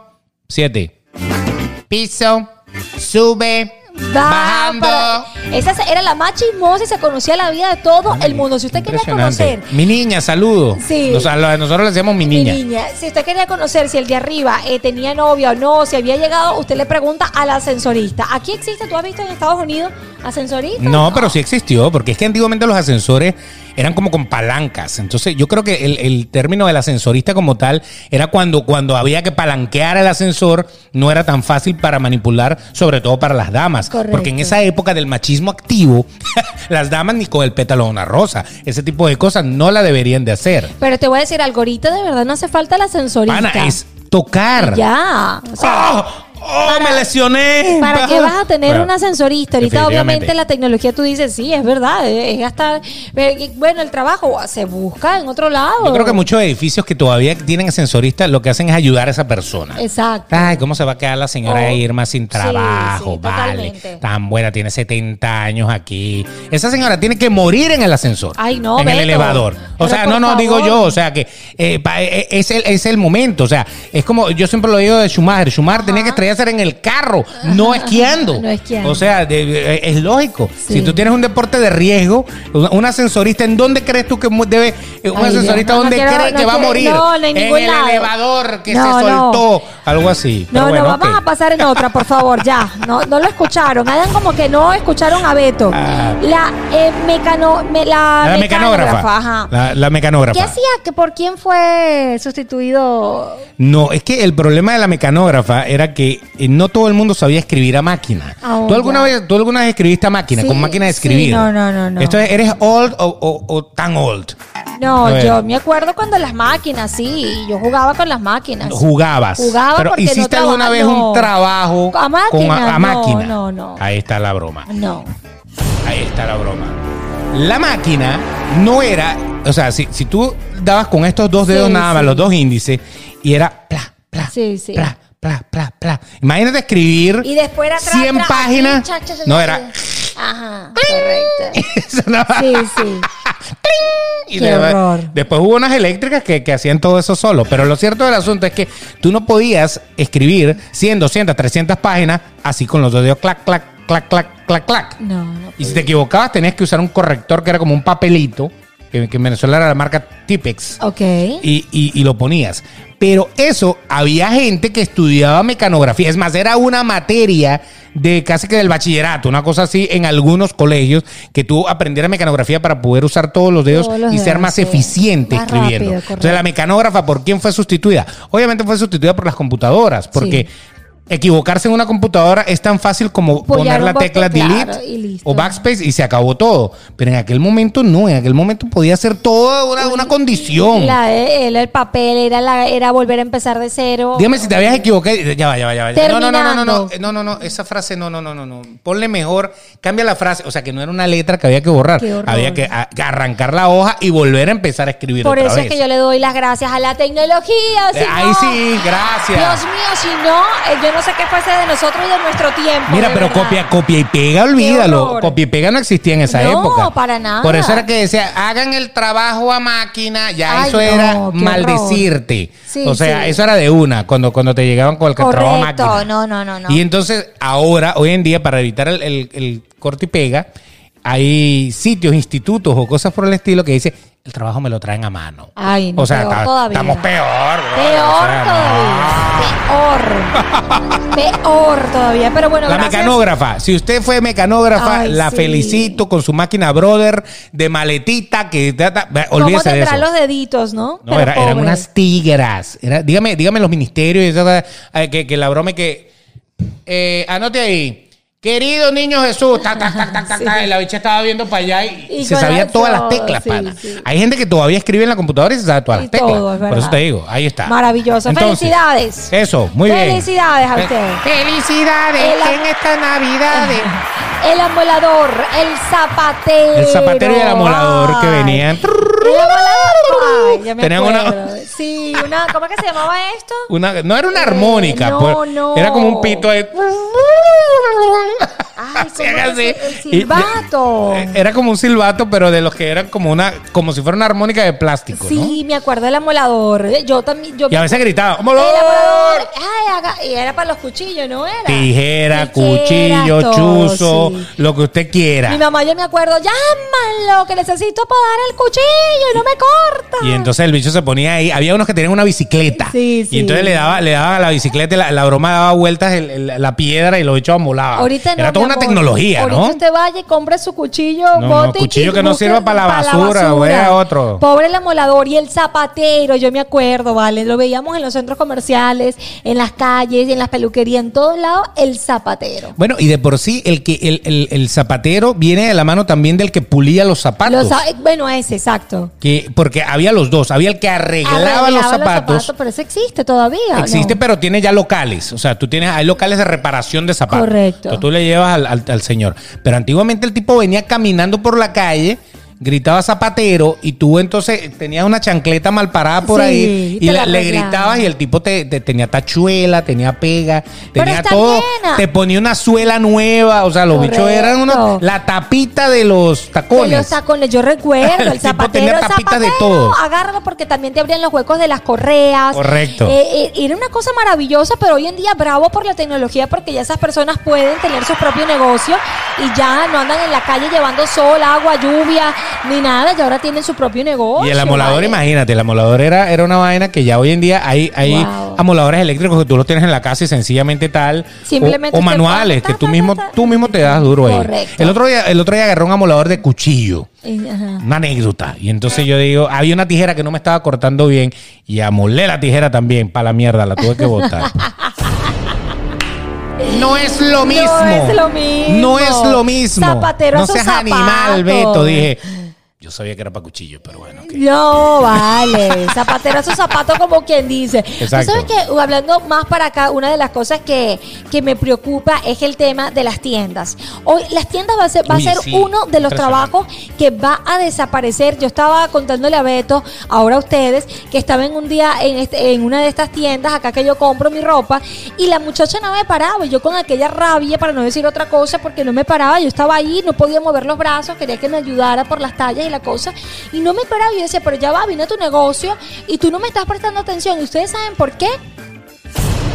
7. Piso, sube, Va bajando. para- Esa era la más chismosa y se conocía la vida de todo el mundo. Si usted quería conocer Mi niña, saludo. Sí. Nos- nosotros le decíamos mi Mi niña. niña, si usted quería conocer si el de arriba eh, tenía novia o no, si había llegado, usted le pregunta al ascensorista. Aquí existe, ¿tú has visto en Estados Unidos ascensorista? No, pero sí existió, porque es que antiguamente los ascensores eran como con palancas. Entonces, yo creo que el, el término del ascensorista como tal era cuando, cuando había que palanquear el ascensor, no era tan fácil para manipular, sobre todo para las damas. Correcto. Porque en esa época del machismo activo, [laughs] las damas ni con el pétalo de una rosa. Ese tipo de cosas no la deberían de hacer. Pero te voy a decir algo, ahorita de verdad no hace falta el ascensorista. Pana, es tocar. Ya. O sea, ¡Oh! ¡Oh, para- me lesioné! ¿Para qué vas a tener Bueno, un ascensorista? Ahorita obviamente la tecnología tú dices, sí, es verdad, es es gastar... y, Bueno, el trabajo se busca en otro lado. Yo creo que muchos edificios que todavía tienen ascensoristas lo que hacen es ayudar a esa persona. Exacto. Ay, ¿cómo se va a quedar la señora Oh, Irma sin trabajo? sí, vale. totalmente. Tan buena, tiene 70 años aquí. Esa señora tiene que morir en el ascensor. Ay, no, En el elevador. O sea, no, no, digo yo. O sea, que eh, pa- eh, es, el, es el momento. O sea, es como yo siempre lo digo de Schumacher. Schumacher tenía que estrellarse en el carro, no esquiando. No esquiando. O sea, de- de- es lógico. Sí. Si tú tienes un deporte de riesgo, un, ascensorista, ¿en dónde crees tú que debe eh, un Ay, ascensorista no, no dónde quiero- cree no que va a morir? no, no en ningún el lado. elevador que No, se no. soltó, algo así. No, bueno, no, vamos a pasar en otra, por favor, ya. No, no lo escucharon. Hagan como que no escucharon a Beto. Ah. La eh, mecano, me- la, La mecanógrafa. ajá. La, la mecanógrafa. ¿Qué hacía? ¿Que ¿Por quién fue sustituido? No, es que el problema de la mecanógrafa era que eh, no todo el mundo sabía escribir a máquina. Ah, ¿Tú, alguna vez, ¿Tú alguna vez escribiste a máquina, Sí, con máquina de sí, escribir? no, no, no, no. Esto es, ¿Eres old o, o- o tan old? No, yo me acuerdo cuando las máquinas, sí, yo jugaba con las máquinas. Jugabas. Jugaba Pero porque no ¿hiciste alguna vez no. un trabajo A máquina, con a, a no, máquina? no, no. Ahí está la broma. No. Ahí está la broma. La máquina no era, o sea, si, si tú dabas con estos dos Sí, dedos nada más, sí. los dos índices, y era pla, pla, Sí, sí. pla, pla, pla, pla. Imagínate escribir Y después era atrás, 100 atrás, páginas. así, cha, cha, cha, no era. Ajá, correcto. [laughs] Sí, sí. y Qué horror. Después hubo unas eléctricas que, que hacían todo eso solo. Pero lo cierto del asunto es que tú no podías escribir 100, 200, 300 páginas así con los dos dedos clac, clac, clac, clac, clac, clac. No, no. Y si te equivocabas, tenías que usar un corrector que era como un papelito que, que en Venezuela era la marca Tipex. Ok. Y, y- y lo ponías. Pero eso, había gente que estudiaba mecanografía. Es más, era una materia de casi que del bachillerato, una cosa así en algunos colegios, que tú aprendieras mecanografía para poder usar todos los dedos Todos los y ser más sí. eficiente Más escribiendo. rápido, Entonces, la mecanógrafa, ¿por quién fue sustituida? Obviamente fue sustituida por las computadoras, porque equivocarse en una computadora es tan fácil como poner la tecla delete claro, o backspace y se acabó todo. Pero en aquel momento no, en aquel momento podía ser toda una, una condición. La, el, el papel era, la, era volver a empezar de cero. Dígame si te habías equivocado. Ya va, ya va, ya va. No, no, no, no, no, no, Terminando. no, no, no, esa frase no, no, no, no, no. Ponle mejor, cambia la frase, o sea, que no era una letra que había que borrar. Había que arrancar la hoja y volver a empezar a escribir Por otra eso vez. es que yo le doy las gracias a la tecnología. si Eh, ahí no- sí, gracias. Dios mío, si no, eh, yo no sé qué fuese de nosotros y de nuestro tiempo. Mira, pero verdad. copia, copia y pega, olvídalo. Copia y pega no existía en esa No, época. para nada. Por eso era que decía, hagan el trabajo a máquina, ya Ay, eso no, era maldecirte. Sí, o sea, sí. eso era de una, cuando, cuando te llegaban con el que trabajo a Correcto, máquina. no, no, no, no. Y entonces, ahora, hoy en día, para evitar el, el- el corte y pega, hay sitios, institutos o cosas por el estilo que dice el trabajo me lo traen a mano. Ay, no, o sea, peor todavía. estamos peor. bro. Peor O sea, todavía. Peor. [laughs] Peor todavía. Pero bueno, La gracias. mecanógrafa, si usted fue mecanógrafa, Ay, la sí. felicito con su máquina Brother de maletita que trata, ¿Cómo olvídese de eso. los deditos, no? No, era- eran unas tigras. Era, dígame, dígame los ministerios eh, que, que la broma que eh, anote ahí. Querido niño Jesús, Sí. y la bicha estaba viendo para allá y, Y se sabía todas las teclas, sí, pana. sí. Hay gente que todavía escribe en la computadora y se sabe todas Y las teclas. todo, es Por eso te digo, ahí está. Maravilloso. Felicidades. Eso, muy bien. Felicidades a Fe- usted. Felicidades El- en esta Navidad. [laughs] El amolador, el zapatero. El zapatero y el amolador que venían. El amolador. Ay, ya me Tenían una-. Sí, una. ¿Cómo es que se llamaba esto? Una, no era una Eh, armónica, no, pues, no. era como un pito ahí. Ay, Sí, ¿cómo haga es así. el silbato? Eh, Era como un silbato, pero de los que eran como una, como si fuera una armónica de plástico, ¿no? Sí, me acuerdo del amolador. Yo también. Yo Y a veces gritaba, El ¡Amolador! Ay, era para los cuchillos, ¿no era? Tijera, cuchillo, todo, chuzo, sí. lo que usted quiera. Mi mamá, yo me acuerdo, llámalo, que necesito podar el cuchillo y no me corta. Y entonces el bicho se ponía ahí. Había unos que tenían una bicicleta. Sí, sí. Y entonces le daba, le daban a la bicicleta y la, la broma daba vueltas el- el- la piedra y los bichos amolaban. Ahorita no, Era toda una amor. tecnología, Ahorita ¿no? usted vaya y compre su cuchillo, No, no, bote y cuchillo que no sirva para la basura, güey, a otro. Pobre el amolador y el zapatero, yo me acuerdo, ¿vale? Lo veíamos en los centros comerciales, en las calles, en las peluquerías, en todos lados, el zapatero. Bueno, y de por sí, el que el, el- el zapatero viene de la mano también del que pulía los zapatos. Los za- bueno, ese, exacto. que, porque había los dos. Había el que arreglaba, los zapatos. Pero eso existe todavía. ¿no? Existe, pero tiene ya locales. O sea, tú tienes, hay locales de reparación de zapatos. Correcto. Entonces tú le llevas al, al- al señor. Pero antiguamente el tipo venía caminando por la calle, gritaba zapatero, y tú entonces tenías una chancleta mal parada por Sí, ahí, y la- la le gritabas, y el tipo te, te- tenía tachuela, tenía pega, tenía todo. llena. Te ponía una suela nueva. O sea, los bichos eran una, la tapita de los De tacones. los tacones, yo recuerdo, [laughs] El el, zapatero, tenía el tapitas de todo. agárralo porque también te abrían los huecos de las correas. Correcto. Eh, eh, era una cosa maravillosa, pero hoy en día bravo por la tecnología porque ya esas personas pueden tener su propio negocio y ya no andan en la calle llevando sol, agua, lluvia, ni nada, y ahora tienen su propio negocio. Y el amolador, ¿vale? imagínate, el amolador era, era una vaina que ya hoy en día hay, hay Wow. amoladores eléctricos que tú los tienes en la casa y sencillamente tal. Simplemente o, manuales que tú mismo, tú mismo te das duro ahí. Correcto. El otro día, el otro día agarré un amolador de cuchillo. Ajá. Una anécdota. Y entonces yo digo, había una tijera que no me estaba cortando bien y amolé la tijera también para la mierda, la tuve que botar. [laughs] No es lo mismo. No es lo mismo. No es lo mismo. Zapatero no seas zapato. animal, Beto. Dije, yo sabía que era para cuchillo, pero bueno. No, vale. [laughs] Su zapato, como quien dice. ¿Tú Exacto. sabes que, uh, hablando más para acá, una de las cosas que, que me preocupa es el tema de las tiendas. Hoy, las tiendas va a ser, va Uy, a ser sí, uno de los trabajos que va a desaparecer. Yo estaba contándole a Beto, ahora a ustedes, que estaba en un día en, este- en una de estas tiendas, acá que yo compro mi ropa, y la muchacha no me paraba. Yo con aquella rabia, para no decir otra cosa, porque no me paraba, yo estaba ahí, no podía mover los brazos, quería que me ayudara por las tallas y la cosa, y no me paraba. Y yo decía, pero ya va, vine a tu negocio y tú no me estás prestando atención. ¿Y ustedes saben por qué?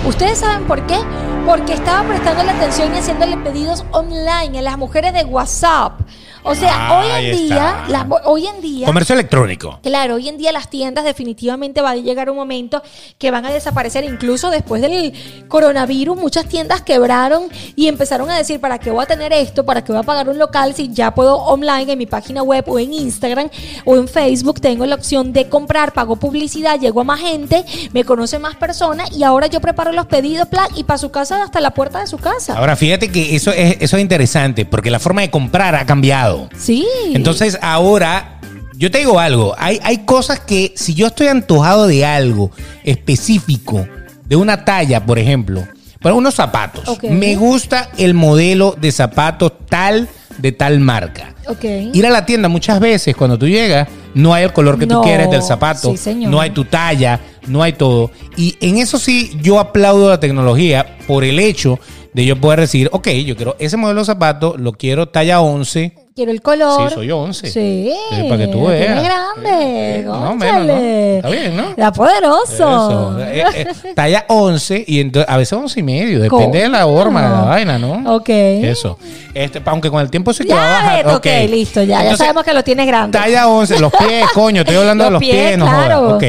¿Ustedes saben por qué? Porque estaba prestando la atención y haciéndole pedidos online a las mujeres de WhatsApp. O sea, hoy en día, está. la- hoy en día, Comercio electrónico. Claro, hoy en día las tiendas definitivamente va a llegar un momento que van a desaparecer. Incluso después del coronavirus, muchas tiendas quebraron y empezaron a decir, ¿para qué voy a tener esto? ¿Para qué voy a pagar un local si ya puedo online en mi página web o en Instagram o en Facebook? Tengo la opción de comprar, pago publicidad, llego a más gente, me conocen más personas y ahora yo preparo los pedidos plan, y para su casa hasta la puerta de su casa. Ahora, fíjate que eso es, eso es interesante porque la forma de comprar ha cambiado. Sí. Entonces, ahora, yo te digo algo. Hay, hay cosas que, si yo estoy antojado de algo específico, de una talla, por ejemplo, para unos zapatos, me gusta el modelo de zapatos tal de tal marca. Ok. Ir a la tienda muchas veces cuando tú llegas no hay el color que No, tú quieres del zapato, sí, señor. no hay tu talla, no hay todo. Y en eso sí yo aplaudo la tecnología por el hecho de yo poder decir, ok, yo quiero ese modelo de zapato, lo quiero talla 11. Quiero el color. Sí, soy 11. Sí. Sí, para que tú veas. tienes grande. Sí, no, menos, ¿no? Está bien, ¿no? Está poderoso. Eh, eh, talla 11 y entonces, a veces 11 y medio, depende de la forma de la Coño. vaina, ¿no? Ok. Eso. Este, aunque con el tiempo sí te va a bajar. Ok, listo, ya. ya sabemos que lo tienes grande. Talla 11, los pies, coño, estoy hablando de Los los pies, pies, no claro. jodas. Ok.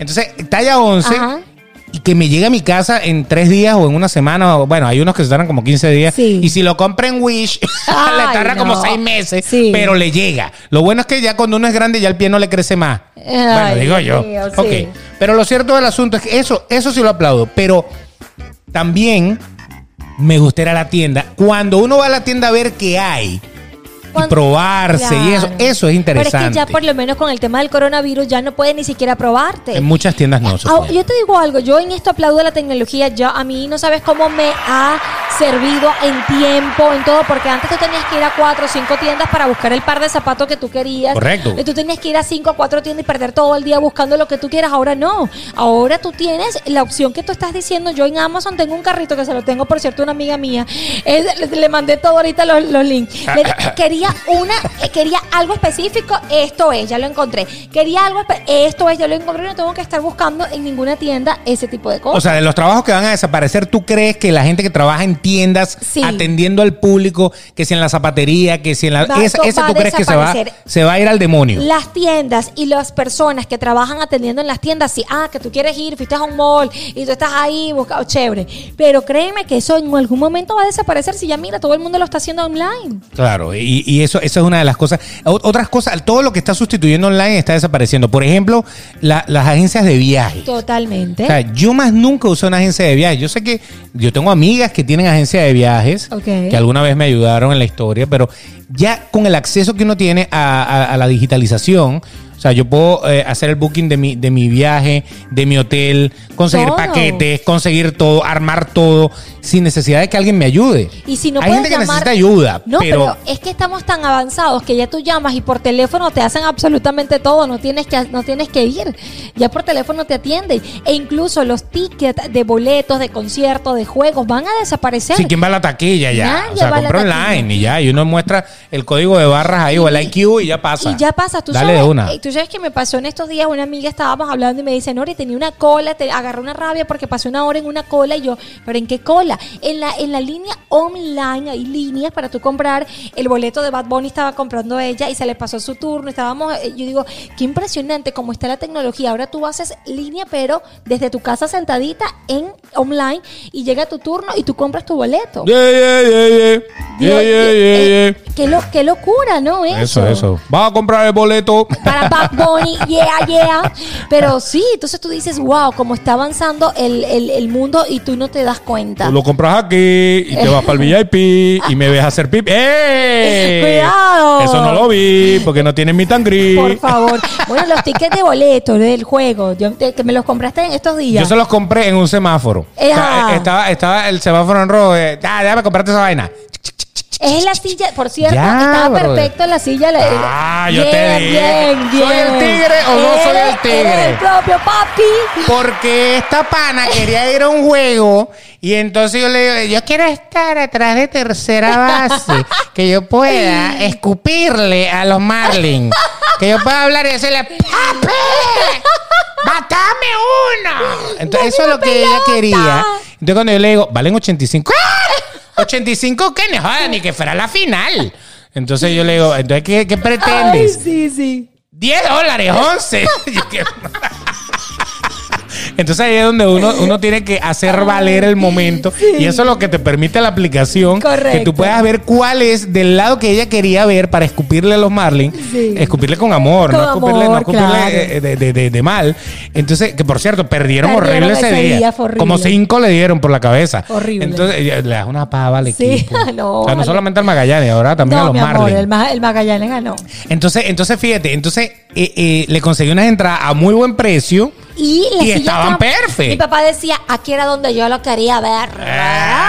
Entonces, talla 11 Ajá. Y que me llegue a mi casa en tres días o en una semana. o- Bueno, hay unos que se tardan como 15 días. Sí. Y si lo compra en Wish, [laughs] Ay, le tarda no. como seis meses, Sí. pero le llega. Lo bueno es que ya cuando uno es grande, ya el pie no le crece más. bueno, digo yo. mío, ok. sí. Pero lo cierto del asunto es que eso, eso sí lo aplaudo. Pero también me gusta ir a la tienda. Cuando uno va a la tienda a ver qué hay. Y probarse y eso, eso es interesante. Pero es que ya por lo menos con el tema del coronavirus ya no puedes ni siquiera probarte. En muchas tiendas no. Ah, yo te digo algo, yo en esto aplaudo la tecnología, ya a mí no sabes cómo me ha servido en tiempo, en todo, porque antes tú tenías que ir a cuatro o cinco tiendas para buscar el par de zapatos que tú querías. Correcto. Y tú tenías que ir a cinco o cuatro tiendas y perder todo el día buscando lo que tú quieras. Ahora no. Ahora tú tienes la opción que tú estás diciendo. Yo en Amazon tengo un carrito que se lo tengo, por cierto, una amiga mía. Le, le mandé todo ahorita los, los links. Le- [coughs] quería una, eh, quería algo específico. Esto es, ya lo encontré. Quería algo, esto es, ya lo encontré. No tengo que estar buscando en ninguna tienda ese tipo de cosas. O sea, de los trabajos que van a desaparecer, ¿tú crees que la gente que trabaja en tiendas Sí. atendiendo al público, que si en la zapatería, que si en la... Va- esa, esa va tú crees que se va, se va a ir al demonio? Las tiendas y las personas que trabajan atendiendo en las tiendas, sí, ah, que tú quieres ir, fuiste a un mall y tú estás ahí buscando, chévere. Pero créeme que eso en algún momento va a desaparecer si ya mira, todo el mundo lo está haciendo online. Claro, y, y eso, eso es una de las cosas. Otras cosas, todo lo que está sustituyendo online está desapareciendo. Por ejemplo, la- las agencias de viaje. Totalmente. O sea, yo más nunca usé una agencia de viajes. Yo sé que yo tengo amigas que tienen agencia de viajes, que alguna vez me ayudaron en la historia, pero ya con el acceso que uno tiene a, a- a la digitalización, o sea, yo puedo eh, hacer el booking de mi, de mi viaje, de mi hotel, conseguir Todo. paquetes, conseguir todo, armar todo, sin necesidad de que alguien me ayude. Y si no Hay gente que llamar- necesita ayuda, No, pero, pero, es que estamos tan avanzados que ya tú llamas y por teléfono te hacen absolutamente todo, no tienes que no tienes que ir. Ya por teléfono te atienden e incluso los tickets de boletos, de conciertos, de juegos van a desaparecer. Sí, ¿quién va a la taquilla ya? Nadie o sea, compra online y ya, y uno muestra el código de barras ahí o el IQ y ya pasa. Y ya pasa, tú Dale sabes, de una. eh, tú sabes que me pasó en estos días, una amiga estábamos hablando y me dice, Nori, tenía una cola, te agarré una rabia porque pasé una hora en una cola y yo, ¿pero en qué cola? En la, en la línea online hay líneas para tú comprar, el boleto de Bad Bunny estaba comprando ella y se le pasó su turno, estábamos, eh, yo digo, qué impresionante cómo está la tecnología, ahora tú haces línea pero desde tu casa sentadita en online y llega tu turno y tú compras tu boleto. Yeah, yeah, yeah, yeah. Yeah, yeah, yeah, Eh, yeah. Qué, lo- qué locura, ¿no? Eso, eso. Vas a comprar el boleto. para Bad Bunny, yeah, yeah. Pero sí, entonces tú dices, wow, cómo está avanzando el, el- el mundo y tú no te das cuenta. Tú lo compras aquí y te vas para el VIP y me ves hacer pip. ¡Eh! [laughs] Cuidado. Eso no lo vi porque no tienen mi tangri. Por favor. Bueno, los tickets de boleto del juego, yo te- que me los compraste en estos días. Yo se los compré en un semáforo. Eh, ah. estaba, estaba el semáforo en rojo. eh, ah, déjame comprarte esa vaina. Es la silla, por cierto, Ya, estaba brother. perfecto la silla. la- Ah, yo bien, te dije. Bien, bien. ¿Soy el tigre o no soy el tigre? el propio papi. Porque esta pana quería ir a un juego y entonces yo le digo, yo quiero estar atrás de tercera base, [laughs] que yo pueda escupirle a los Marlins, que yo pueda hablar y decirle, ¡Papi! [laughs] ¡Matame uno! Entonces eso es lo que ella quería. Entonces cuando yo le digo, valen 85. ¡Ah! 85 que no joda, ni que fuera la final. Entonces yo le digo, entonces, ¿qué, qué pretendes? sí, sí. 10 dólares, 11. [laughs] Entonces ahí es donde uno, uno tiene que hacer valer el momento. Y eso es lo que te permite la aplicación. Correcto. Que tú puedas ver cuál es del lado que ella quería ver para escupirle a los Marlin. Sí. Escupirle con amor, Con no escupirle, no amor, escupirle claro. eh, de, de- de- de mal. Entonces, que por cierto, perdieron, Perdieron horrible ese, día. día, horrible. Como cinco le dieron por la cabeza. Horrible. Entonces, le das una pava al Sí, equipo. [laughs] no, o sea, no vale. solamente al Magallanes, ahora también a No, los Marlin. el, Ma- el Magallanes ganó. Entonces, entonces fíjate, entonces eh, eh, le conseguí unas entradas a muy buen precio. Y, la Y silla estaban estaba- perfect. Mi papá decía, aquí era donde yo lo quería ver. Ah.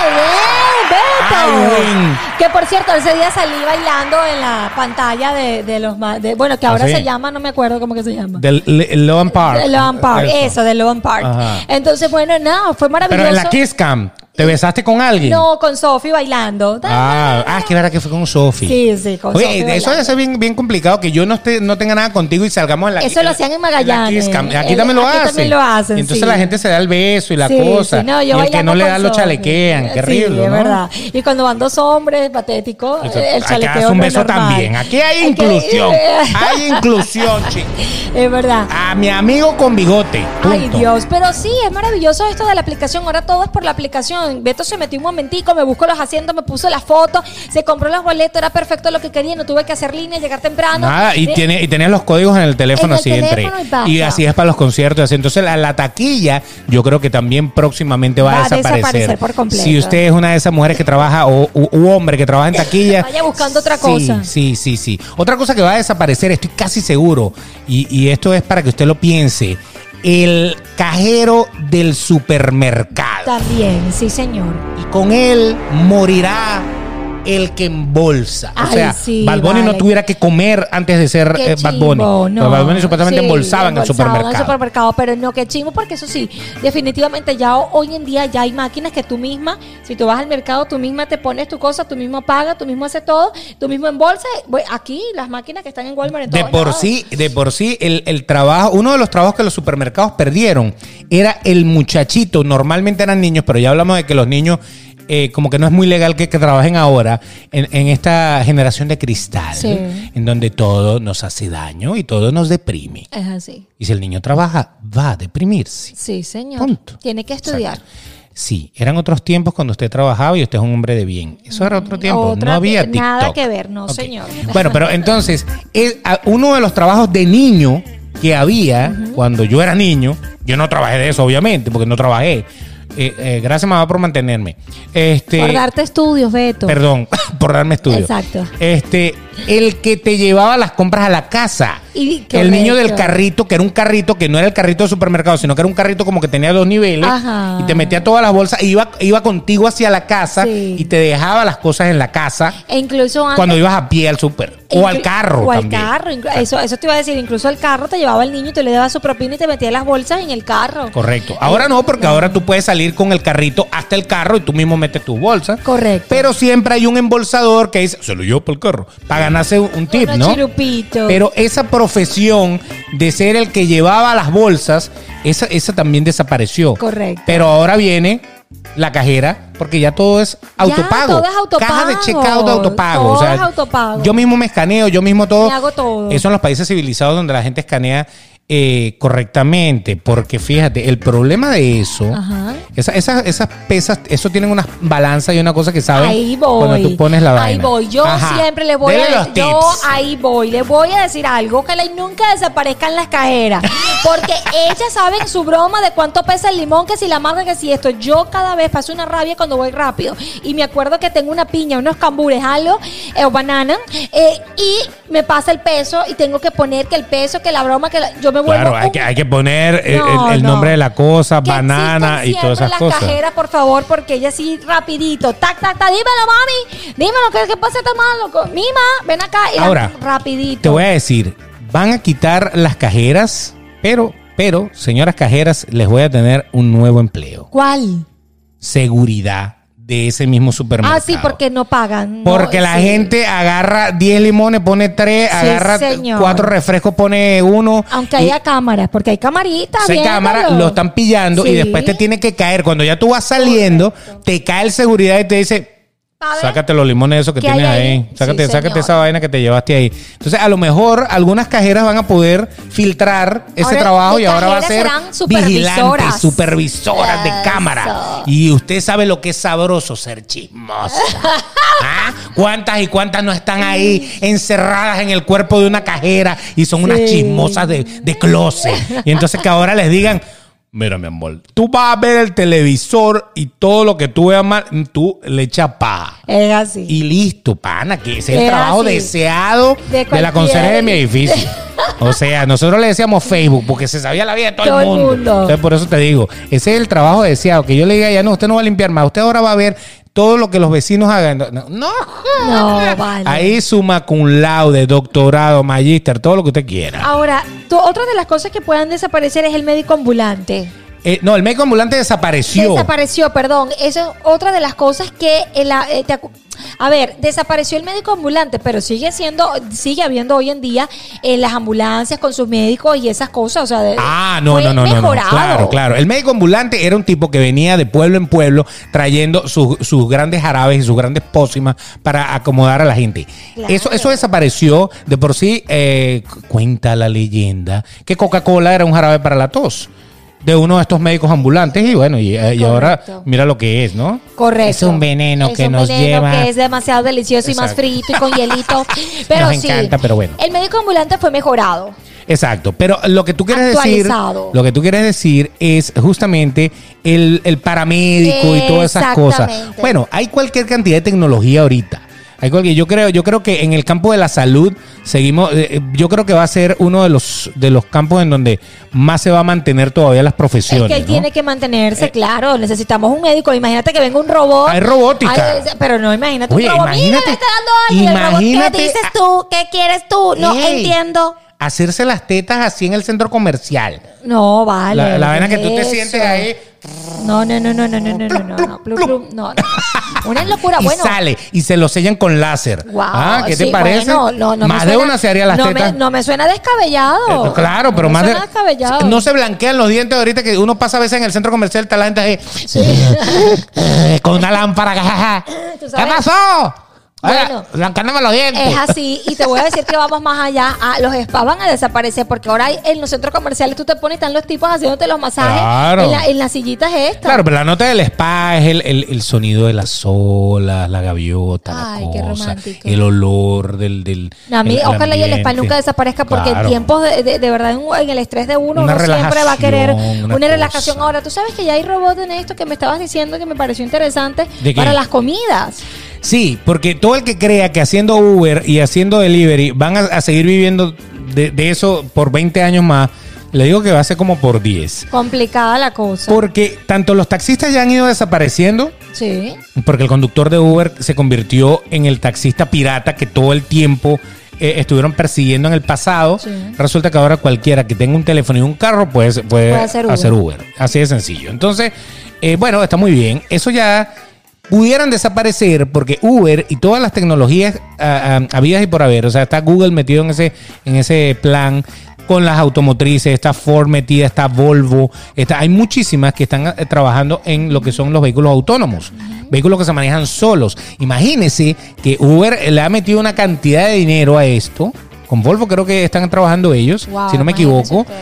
¡Ah, bien! Ay. Que por cierto, ese día salí bailando en la pantalla de, de los... de- bueno, que ahora ¿Ah, sí? se llama, no me acuerdo cómo que se llama. Del Loan Park. Loan Park, Eso. de Loan Park. Ajá. Entonces, bueno, nada, fue maravilloso. Pero en la Kiss Cam, ¿te besaste con alguien? No, con Sofi bailando. Ah, ah, es que verdad que fue con Sofi. Sí, sí, con Oye, Sofi eso debe ser bien, bien complicado que yo no esté, no tenga nada contigo y salgamos en la Eso lo hacían en Magallanes. Aquí también lo aquí hacen. también lo hacen, Y entonces sí. la gente se da el beso y la Sí, cosa. sí, no, yo y el que no le da lo Sofi. chalequean. Qué Sí, horrible, es ¿no? verdad. Y cuando van dos hombres, patético, Eso- el chalequeo darse un beso también. Aquí hay inclusión. [laughs] Hay inclusión, chicos. Es verdad. A mi amigo con bigote. Ay. Dios. Pero sí, es maravilloso esto de la aplicación. Ahora todo es por la aplicación. Beto se metió un momentico, me buscó los asientos, me puso la foto, se compró los boletos, era perfecto lo que quería, no tuve que hacer línea, llegar temprano. Nada, y, Eh, tiene, y tenías los códigos en el teléfono En el así entre. y así es para los conciertos. así. Entonces, la, la taquilla, yo creo que también próximamente va, Va a desaparecer. desaparecer por completo. Si usted es una de esas mujeres que trabaja o u, u hombre que trabaja en [laughs] taquilla. Vaya buscando otra sí, cosa. Sí, sí, sí. Otra cosa que va a desaparecer, estoy casi seguro, y, y esto es para que usted lo piense: el cajero del supermercado. También, sí, señor. Y con él morirá el que embolsa. o sea, sí, Bad Bunny no tuviera que comer antes de ser eh, Bad chimbo, Bunny. no. Bad Bunny supuestamente Sí, embolsaba en el supermercado. en el supermercado, pero no, qué chingo, porque eso sí, definitivamente ya ho- hoy en día ya hay máquinas que tú misma, si tú vas al mercado, tú misma te pones tu cosa, tú mismo pagas, tú mismo haces todo, tú mismo embolsas. Aquí, las máquinas que están en Walmart en De por lados. sí, de por sí, el, el trabajo, uno de los trabajos que los supermercados perdieron era el muchachito. Normalmente eran niños, pero ya hablamos de que los niños, eh, como que no es muy legal que, que trabajen ahora en, en esta generación de cristal, Sí. en donde todo nos hace daño y todo nos deprime. Es así. Y si el niño trabaja, va a deprimirse. Sí, señor. Punto. Tiene que estudiar. Sí, eran otros tiempos cuando usted trabajaba y usted es un hombre de bien. Eso era otro tiempo. Otra- no había TikTok. nada que ver, no, señor. Bueno, pero entonces, uno de los trabajos de niño que había cuando yo era niño, yo no trabajé de eso, obviamente, porque no trabajé. Eh, eh, gracias, mamá, por mantenerme. Este, Por darte estudios, Beto. Perdón, [laughs] por darme estudio. Exacto. Este, el que te llevaba las compras a la casa. Y- el niño del carrito, que era un carrito que no era el carrito de supermercado, sino que era un carrito como que tenía dos niveles. Ajá. Y te metía todas las bolsas, iba, iba contigo hacia la casa Sí. y te dejaba las cosas en la casa E incluso antes. cuando ibas a pie al súper. O al carro O al también. carro. Eso, eso te iba a decir. Incluso al carro te llevaba el niño y te le daba su propina y te metía las bolsas en el carro. Correcto. Ahora no, porque ahora tú puedes salir con el carrito hasta el carro y tú mismo metes tus bolsas. Correcto. Pero siempre hay un embolsador que dice, se lo llevo por el carro, para ganarse un tip, ¿no? Pero esa profesión de ser el que llevaba las bolsas, esa, esa también desapareció. Correcto. Pero ahora viene la cajera, porque ya todo es autopago. todo es autopago. Caja de checkout de autopago. Todo o sea, es autopago. Yo mismo me escaneo, yo mismo todo. Me hago todo. Eso en los países civilizados donde la gente escanea eh, correctamente. Porque fíjate, el problema de eso, esa- esas, esas pesas, eso tienen una balanza y una cosa que saben Ahí voy. cuando tú pones la vaina. Ahí voy. Yo Ajá. siempre le voy Dele a los yo tips. ahí voy. Le voy a decir algo que le- nunca desaparezcan las cajeras. Porque ellas saben su broma de cuánto pesa el limón, que si la marca, que si esto. Yo cada vez paso una rabia cuando voy rápido. Y me acuerdo que tengo una piña, unos cambures, algo, eh, o banana, eh, y me pasa el peso y tengo que poner que el peso, que la broma, que la- yo me vuelvo Claro, hay que, hay que poner el, No, el- el no. nombre de la cosa, que banana y todas esas las cosas. cajeras, por favor, porque ella sí rapidito, tac, tac, tac, dímelo, mami, dímelo, ¿qué, qué pasa tan malo? Co- Mima, ven acá, y la- Ahora, rapidito. Te voy a decir, van a quitar las cajeras, pero, pero, señoras cajeras, les voy a tener un nuevo empleo. ¿Cuál? Seguridad de ese mismo supermercado. Ah, sí, porque no pagan. ¿no? Porque la Sí. gente agarra 10 limones, pone 3, Sí, agarra señor. 4 refrescos, pone 1. Aunque haya cámaras, porque hay camaritas. Se cámara, viéndolo. lo están pillando y después te tiene que caer. Cuando ya tú vas saliendo, te cae el seguridad y te dice. Sácate los limones esos que ¿Qué tienes ahí. ahí? Sácate, Sí, sácate esa vaina que te llevaste ahí. Entonces, a lo mejor algunas cajeras van a poder filtrar ese Ahora, trabajo de y ahora va a ser supervisoras. vigilantes, supervisoras de Eso. cámara. Y usted sabe lo que es sabroso ser chismosa. [laughs] ¿Ah? ¿Cuántas y cuántas no están ahí encerradas en el cuerpo de una cajera y son unas chismosas de, de closet? Y entonces que ahora les digan, mira mi amor, tú vas a ver el televisor y todo lo que tú veas mal, tú le echas paja. Es así. Y listo, pana, que ese es el trabajo así. deseado De de, la conserje de mi edificio. [laughs] O sea, nosotros le decíamos Facebook porque se sabía la vida de todo, Todo el el mundo. mundo. Entonces, por eso te digo, ese es el trabajo deseado. Que yo le diga, ya no, usted no va a limpiar más, usted ahora va a ver todo lo que los vecinos hagan. No, no, No, vale. Ahí suma cum laude, doctorado, magíster, todo lo que usted quiera. Ahora, tú- otra de las cosas que puedan desaparecer es el médico ambulante. Eh, no, el médico ambulante desapareció. Desapareció, perdón. Eso es otra de las cosas que en la, eh, te a ver, desapareció el médico ambulante, pero sigue siendo, sigue habiendo hoy en día en las ambulancias con sus médicos y esas cosas. O sea, de- Ah, no, fue no, no, no, no. mejorado. Claro, claro. El médico ambulante era un tipo que venía de pueblo en pueblo trayendo sus, sus grandes jarabes y sus grandes pócimas para acomodar a la gente. Claro. Eso, eso desapareció. De por sí, eh, cu- cuenta la leyenda que Coca-Cola era un jarabe para la tos de uno de estos médicos ambulantes y bueno, y, eh, y ahora mira lo que es, ¿no? Correcto. Es un veneno Es que un nos veneno lleva... que es demasiado delicioso y más frito y con hielito. [laughs] Pero Nos sí, encanta, pero bueno. El médico ambulante fue mejorado. Exacto, pero lo que tú quieres decir, lo que tú quieres decir es justamente el, el paramédico y todas esas cosas. Bueno, hay cualquier cantidad de tecnología ahorita. Hay cualquier, yo creo, yo creo que en el campo de la salud seguimos, eh, eh, yo creo que va a ser uno de los de los campos en donde más se va a mantener todavía las profesiones. Es que él ¿no? tiene que mantenerse, claro. Necesitamos un médico. Imagínate que venga un robot. Hay robótica. Pero no, imagínate Oye, un robot. Mira, imagínate- le está dando algo. imagínate- ¿Qué dices tú? ¿Qué quieres tú? No Ey, entiendo. Hacerse las tetas así en el centro comercial. No, vale. la, la vaina ¿qué que tú te es sientes ahí No, no, no, no, no, no, no, no, no, no, Plum, plum, no, no. Una locura, y bueno. sale y se lo sellan con láser. Wow, ah, ¿qué te sí, parece? bueno, no, no me más de suena- una se haría las no tetas. Me, no me suena descabellado. Eh, Claro, pero No me más de. suena descabellado. No se blanquean los dientes ahorita que uno pasa a veces en el centro comercial, está la gente ahí. eh, con una lámpara. ¿Qué pasó? Bueno. Los dientes. Es así, y te voy a decir que vamos más allá. Ah, los spas van a desaparecer porque ahora en los centros comerciales tú te pones, están los tipos haciéndote los masajes Claro. en, la- en las sillitas estas. Claro, pero la nota del spa es el, el- el sonido de las olas, la gaviota, Ay, la qué cosa, romántico. el olor del. del No, a mí, el- ojalá y el spa nunca desaparezca porque Claro. en tiempos de, de- de verdad en, en el estrés de uno, Una uno siempre va a querer una, una relajación. Ahora, tú sabes que ya hay robots en esto que me estabas diciendo que me pareció interesante ¿De qué? para las comidas. Sí, porque todo el que crea que haciendo Uber y haciendo delivery van a, a seguir viviendo de, de eso por 20 años más, le digo que va a ser como por 10. Complicada la cosa. Porque tanto los taxistas ya han ido desapareciendo, Sí. porque el conductor de Uber se convirtió en el taxista pirata que todo el tiempo eh, estuvieron persiguiendo en el pasado. Sí. Resulta que ahora cualquiera que tenga un teléfono y un carro puede, puede, Puede hacer hacer, Uber. Uber. Así de sencillo. Entonces, eh, bueno, está muy bien. Eso ya pudieran desaparecer porque Uber y todas las tecnologías ah, ah, habidas y por haber, o sea, está Google metido en ese, en ese plan con las automotrices, está Ford metida, está Volvo, está, hay muchísimas que están eh, trabajando en lo que son los vehículos autónomos, vehículos que se manejan solos. Imagínese que Uber le ha metido una cantidad de dinero a esto, con Volvo creo que están trabajando ellos, Wow, si no me equivoco usted.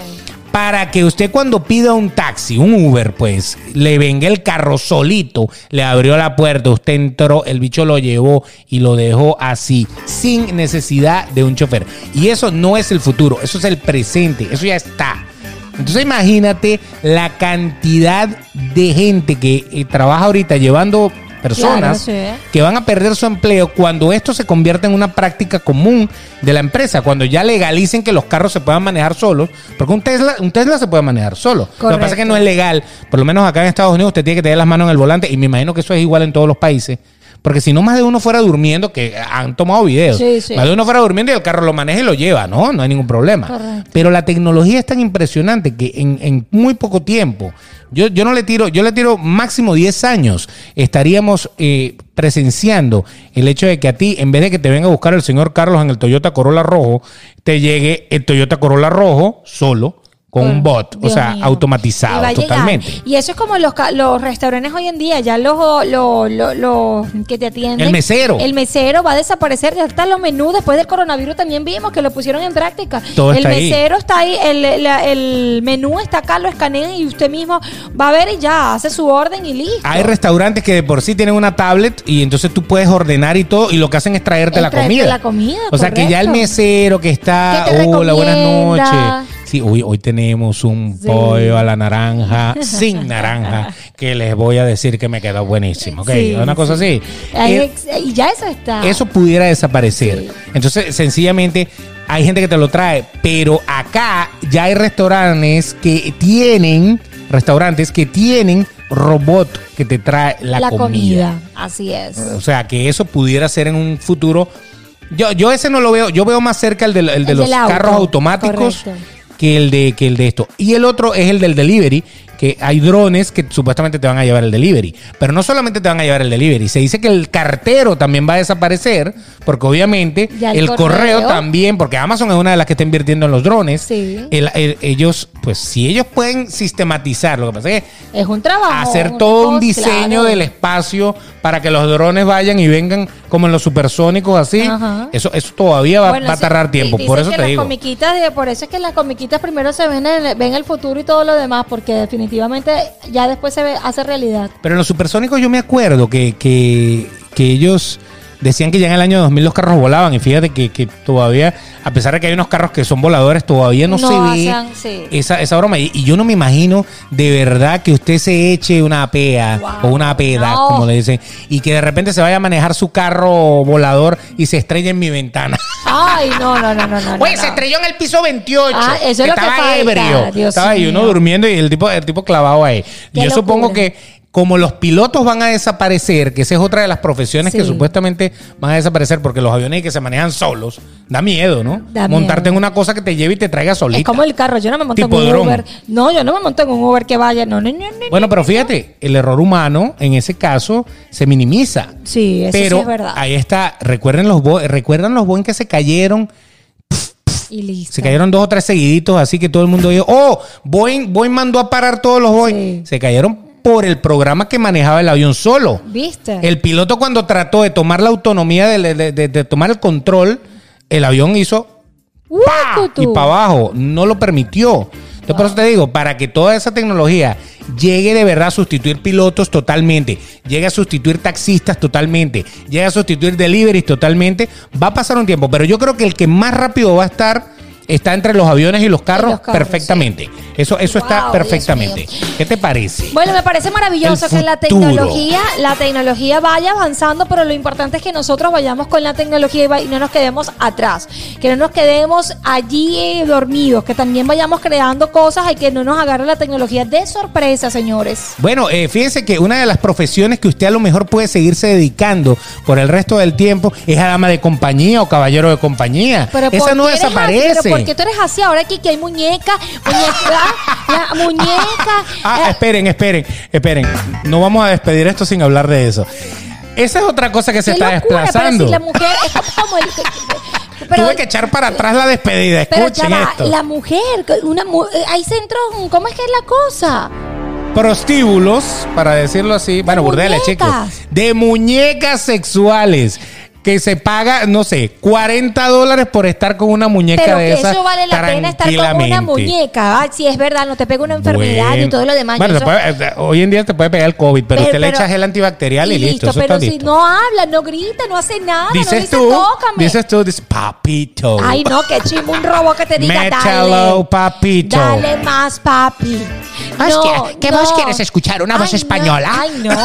Para que usted cuando pida un taxi, un Uber, pues, le venga el carro solito, le abrió la puerta, usted entró, el bicho lo llevó y lo dejó así, sin necesidad de un chofer. Y eso no es el futuro, eso es el presente, eso ya está. Entonces imagínate la cantidad de gente que eh, trabaja ahorita llevando personas Claro, sí. que van a perder su empleo cuando esto se convierta en una práctica común de la empresa, cuando ya legalicen que los carros se puedan manejar solos, porque un Tesla, un Tesla se puede manejar solo. Lo que pasa es que no es legal, por lo menos acá en Estados Unidos usted tiene que tener las manos en el volante y me imagino que eso es igual en todos los países. Porque si no, más de uno fuera durmiendo, que han tomado videos, Sí, sí. más de uno fuera durmiendo y el carro lo maneja y lo lleva, ¿no? No hay ningún problema. Correcto. Pero la tecnología es tan impresionante que en, en muy poco tiempo, yo, yo no le tiro, yo le tiro máximo 10 años, estaríamos eh, presenciando el hecho de que a ti, en vez de que te venga a buscar el señor Carlos en el Toyota Corolla rojo, te llegue el Toyota Corolla rojo solo con un bot, o sea, mío. automatizado Y llegar. totalmente. Y eso es como los, los restaurantes hoy en día, ya los, los, los, los que te atienden. El mesero. El mesero va a desaparecer, ya están los menús, después del coronavirus también vimos que lo pusieron en práctica. Todo el está ahí. mesero está ahí, el, la- el menú está acá, lo escanean y usted mismo va a ver y ya hace su orden y listo. Hay restaurantes que de por sí tienen una tablet y entonces tú puedes ordenar y todo y lo que hacen es traerte Es la traerte comida. la comida, O sea que ya el mesero que está, hola, buenas noches. Sí, hoy, hoy tenemos un Sí. pollo a la naranja, [laughs] sin naranja, que les voy a decir que me quedó buenísimo. ¿ok? Sí, Una cosa así. Eh, y ya eso está. eso pudiera desaparecer. Entonces, sencillamente, hay gente que te lo trae, pero acá ya hay restaurantes que tienen, restaurantes que tienen robot que te trae la, la comida. comida. Así es. O sea, que eso pudiera ser en un futuro. Yo, yo ese no lo veo, yo veo más cerca el de, el de El los auto, carros automáticos correcto. Que el de que el de esto. Y el otro es el del delivery, que hay drones que supuestamente te van a llevar el delivery. Pero no solamente te van a llevar el delivery, se dice que el cartero también va a desaparecer, porque obviamente Ya el el, correo. correo. también, porque Amazon es una de las que está invirtiendo en los drones. Sí. El- el- ellos, pues si ellos pueden sistematizar, lo que pasa es que Es un trabajo. hacer todo un diseño claro. del espacio para que los drones vayan y vengan como en los supersónicos así. Ajá. Eso, eso todavía va, Bueno, va a sí, tardar tiempo. Por eso que te las digo. comiquitas, de- por eso es que las comiquitas primero se ven en, ven el futuro y todo lo demás, porque definitivamente ya después se ve, hace realidad. Pero en los supersónicos yo me acuerdo que, que, que ellos decían que ya en el año 2000 los carros volaban y fíjate que, que todavía, a pesar de que hay unos carros que son voladores, todavía no, No se ve sí. esa, esa broma. Y, y yo no me imagino de verdad que usted se eche una pea Wow. o una peda, No. como le dicen, y que de repente se vaya a manejar su carro volador y se estrelle en mi ventana. Ay, no, no, no, no, no. Oye, se estrelló en el piso 28. Ah, eso es lo que estaba falta, ebrio. Dios estaba ahí uno durmiendo y el tipo, el tipo clavado ahí. Qué Yo supongo que como los pilotos van a desaparecer, que esa es otra de las profesiones que supuestamente van a desaparecer porque los aviones que se manejan solos, da miedo, ¿no? Da Montarte miedo. en una cosa que te lleve y te traiga solita. Es como el carro, yo no me monto en un. Uber. No, yo no me monto en un Uber que vaya. No, no, no, no. Bueno, pero fíjate, el error humano en ese caso se minimiza. Sí, eso pero sí es verdad. ahí está, recuerden los recuerdan los Boeing que se cayeron y listo. Se cayeron dos o tres seguiditos, así que todo el mundo dijo, oh, Boeing, Boeing mandó a parar todos los Boeing. Sí. Se cayeron por el programa que manejaba el avión solo. ¿Viste? El piloto cuando trató de tomar la autonomía, de, de- de- de tomar el control, el avión hizo y para abajo, no lo permitió. Entonces, por eso te digo, para que toda esa tecnología llegue de verdad a sustituir pilotos totalmente, llegue a sustituir taxistas totalmente, llegue a sustituir deliveries totalmente, va a pasar un tiempo. Pero yo creo que el que más rápido va a estar está entre los aviones y los carros, los carros, perfectamente. Eso, eso está perfectamente. ¿Qué te parece? Bueno, me parece maravilloso que la tecnología, la tecnología vaya avanzando, pero lo importante es que nosotros vayamos con la tecnología y no nos quedemos atrás, que no nos quedemos allí eh, dormidos, que también vayamos creando cosas y que no nos agarre la tecnología de sorpresa, señores. Bueno, eh, fíjense que una de las profesiones que usted a lo mejor puede seguirse dedicando por el resto del tiempo es a dama de compañía o caballero de compañía. Pero Esa ¿por no desaparece. ¿Por qué tú eres así ahora aquí que hay muñeca, muñeca, la muñeca? [laughs] Ah, eh, esperen, esperen, esperen. No vamos a despedir esto sin hablar de eso. Esa es otra cosa que se está locura, desplazando. Pero si la mujer es como el... pero- [laughs] Tuve que echar para atrás la despedida. Escuchen esto. la mujer, una mu- eh, hay centros, ¿cómo es que es la cosa? prostíbulos, para decirlo así, bueno, burdeles, chicos, de muñecas sexuales que se paga, no sé, 40 dólares por estar con una muñeca Pero de que esas eso vale la pena estar con una muñeca. Ay, si es verdad, no te pega una enfermedad Bueno. y todo lo demás. Bueno, eso- puede- hoy en día te puede pegar el COVID, pero, Pero- usted le pero- echa gel antibacterial y, listo. eso pero si listo. no habla, no grita, no hace nada, no dices dice tú, tócame. dices tú, dices papito. Ay, no, que chimbo un robot que te diga dale. papito. Dale más, papi. Hostia, ¿qué voz no. quieres escuchar? ¿Una voz no. española? Ay, no,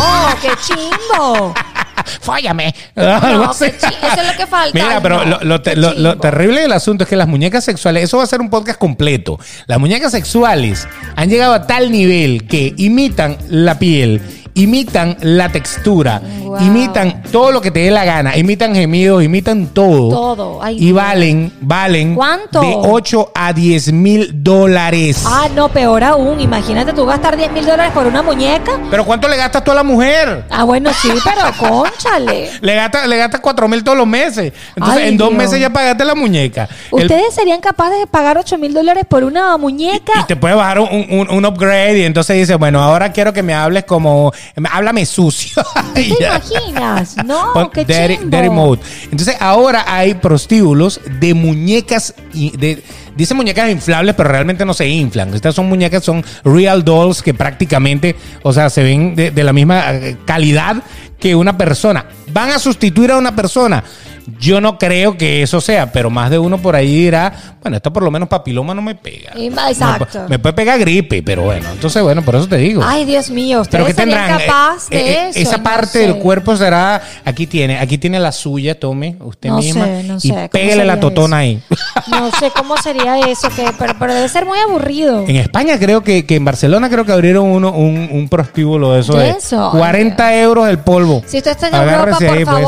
qué chimbo. [laughs] Fóllame. [laughs] Chi- eso es lo que falta. Mira, pero no, lo, lo te- qué lo- lo chimbo. terrible del asunto es que las muñecas sexuales, eso va a ser un podcast completo. Las muñecas sexuales han llegado a tal nivel que imitan la piel, imitan la textura, Wow. imitan todo lo que te dé la gana, imitan gemidos, imitan todo. Todo. Ay, y Dios. valen, valen ¿Cuánto? de 8 a 10 mil dólares. Ah, no, peor aún. Imagínate tú gastar 10 mil dólares por una muñeca. Pero ¿cuánto le gastas tú a la mujer? Ah, bueno, sí, pero [laughs] conchale. Le gastas le gastas 4 mil todos los meses. Entonces, Ay, en dos Dios. meses ya pagaste la muñeca. El- ¿Ustedes serían capaces de pagar 8 mil dólares por una muñeca? y te puede bajar un, un- un upgrade y entonces dice, bueno, ahora quiero que me hables como, háblame sucio. [laughs] ¿Te imaginas? No, [laughs] qué dirty, dirty mode. Entonces ahora hay prostíbulos de muñecas y de dice muñecas inflables, pero realmente no se inflan. Estas son muñecas, son real dolls que prácticamente, o sea, se ven de, de la misma eh, calidad que una persona. Van a sustituir a una persona. Yo no creo que eso sea, pero más de uno por ahí dirá, bueno, esto por lo menos papiloma no me pega. Y- Exacto. Me, me puede pegar gripe, pero bueno, entonces bueno, por eso te digo. Ay, Dios mío, Pero ustedes que serían tendrán capaz Eh, de eh, eso. esa No parte sé. del cuerpo será aquí tiene, aquí tiene la suya, tome usted No misma sé, no sé, y ¿cómo pégale la totona eso? ahí. No sé cómo sería eso, que, pero, pero debe ser muy aburrido. En España creo que, que en Barcelona creo que abrieron uno un, un prostíbulo de eso ¿De eso? 40 euros el polvo. Si usted está en Europa, por ahí, pues.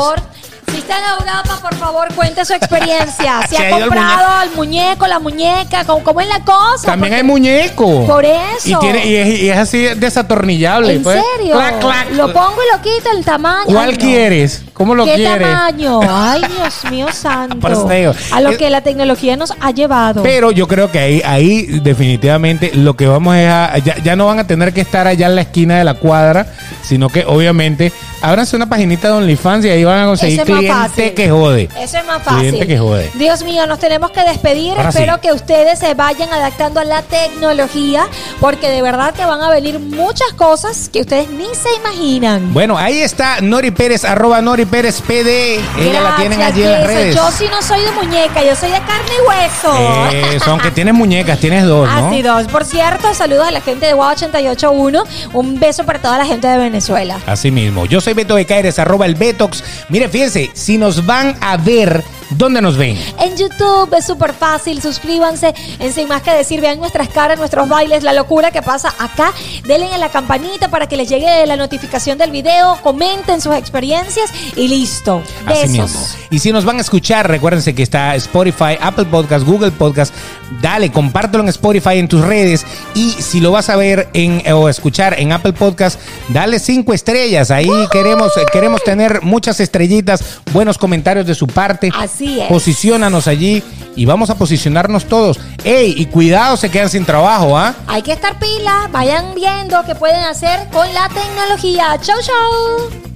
Está en Europa, por favor, cuente su experiencia. [laughs] Si ha ha ido el comprado el muñeco, la muñeca, ¿cómo, cómo es la cosa? También hay muñeco. Por eso. Y, tiene, y, es, y es así desatornillable. ¿En pues. serio? Clac, clac. Lo pongo y lo quito el tamaño. ¿Cuál Ay, no. quieres? ¿Cómo lo ¿Qué quieres? tamaño? [laughs] Ay, Dios mío santo. Por eso te digo. A lo Es- que la tecnología nos ha llevado. Pero yo creo que ahí, ahí definitivamente lo que vamos es a, ya, ya no van a tener que estar allá en la esquina de la cuadra, sino que obviamente ábranse una paginita de OnlyFans y ahí van a conseguir Eso es más cliente fácil. que jode. Eso es más fácil. Cliente que jode. Dios mío, nos tenemos que despedir. Ahora Espero sí. que ustedes se vayan adaptando a la tecnología, porque de verdad que van a venir muchas cosas que ustedes ni se imaginan. Bueno, ahí está Nori Pérez, arroba Nori Pérez PD. Ella la tienen allí en las redes. Yo sí no soy de muñeca, yo soy de carne y hueso. Eso, aunque tienes muñecas, tienes dos, ¿no? Así dos. Por cierto, saludos a la gente de Wow 881. Un beso para toda la gente de Venezuela. Así mismo. Yo soy Beto de Caires, arroba el Betox. Mire, fíjense, si nos van a ver, ¿dónde nos ven? En YouTube es súper fácil, suscríbanse. En Sin Más que Decir, vean nuestras caras, nuestros bailes, la locura que pasa acá. Denle a la campanita para que les llegue la notificación del video, comenten sus experiencias y listo. Así mismo. Besos. Y si nos van a escuchar, recuérdense que está Spotify, Apple Podcast, Google Podcast. Dale, compártelo en Spotify, en tus redes. Y si lo vas a ver en, o escuchar en Apple Podcast, dale cinco estrellas. Ahí queremos, queremos tener muchas estrellitas, buenos comentarios de su parte. Así es. Posiciónanos allí y vamos a posicionarnos todos. ¡Ey! Y cuidado, se quedan sin trabajo, ¿ah? Hay que estar pila, vayan viendo qué pueden hacer con la tecnología. Chau, chau.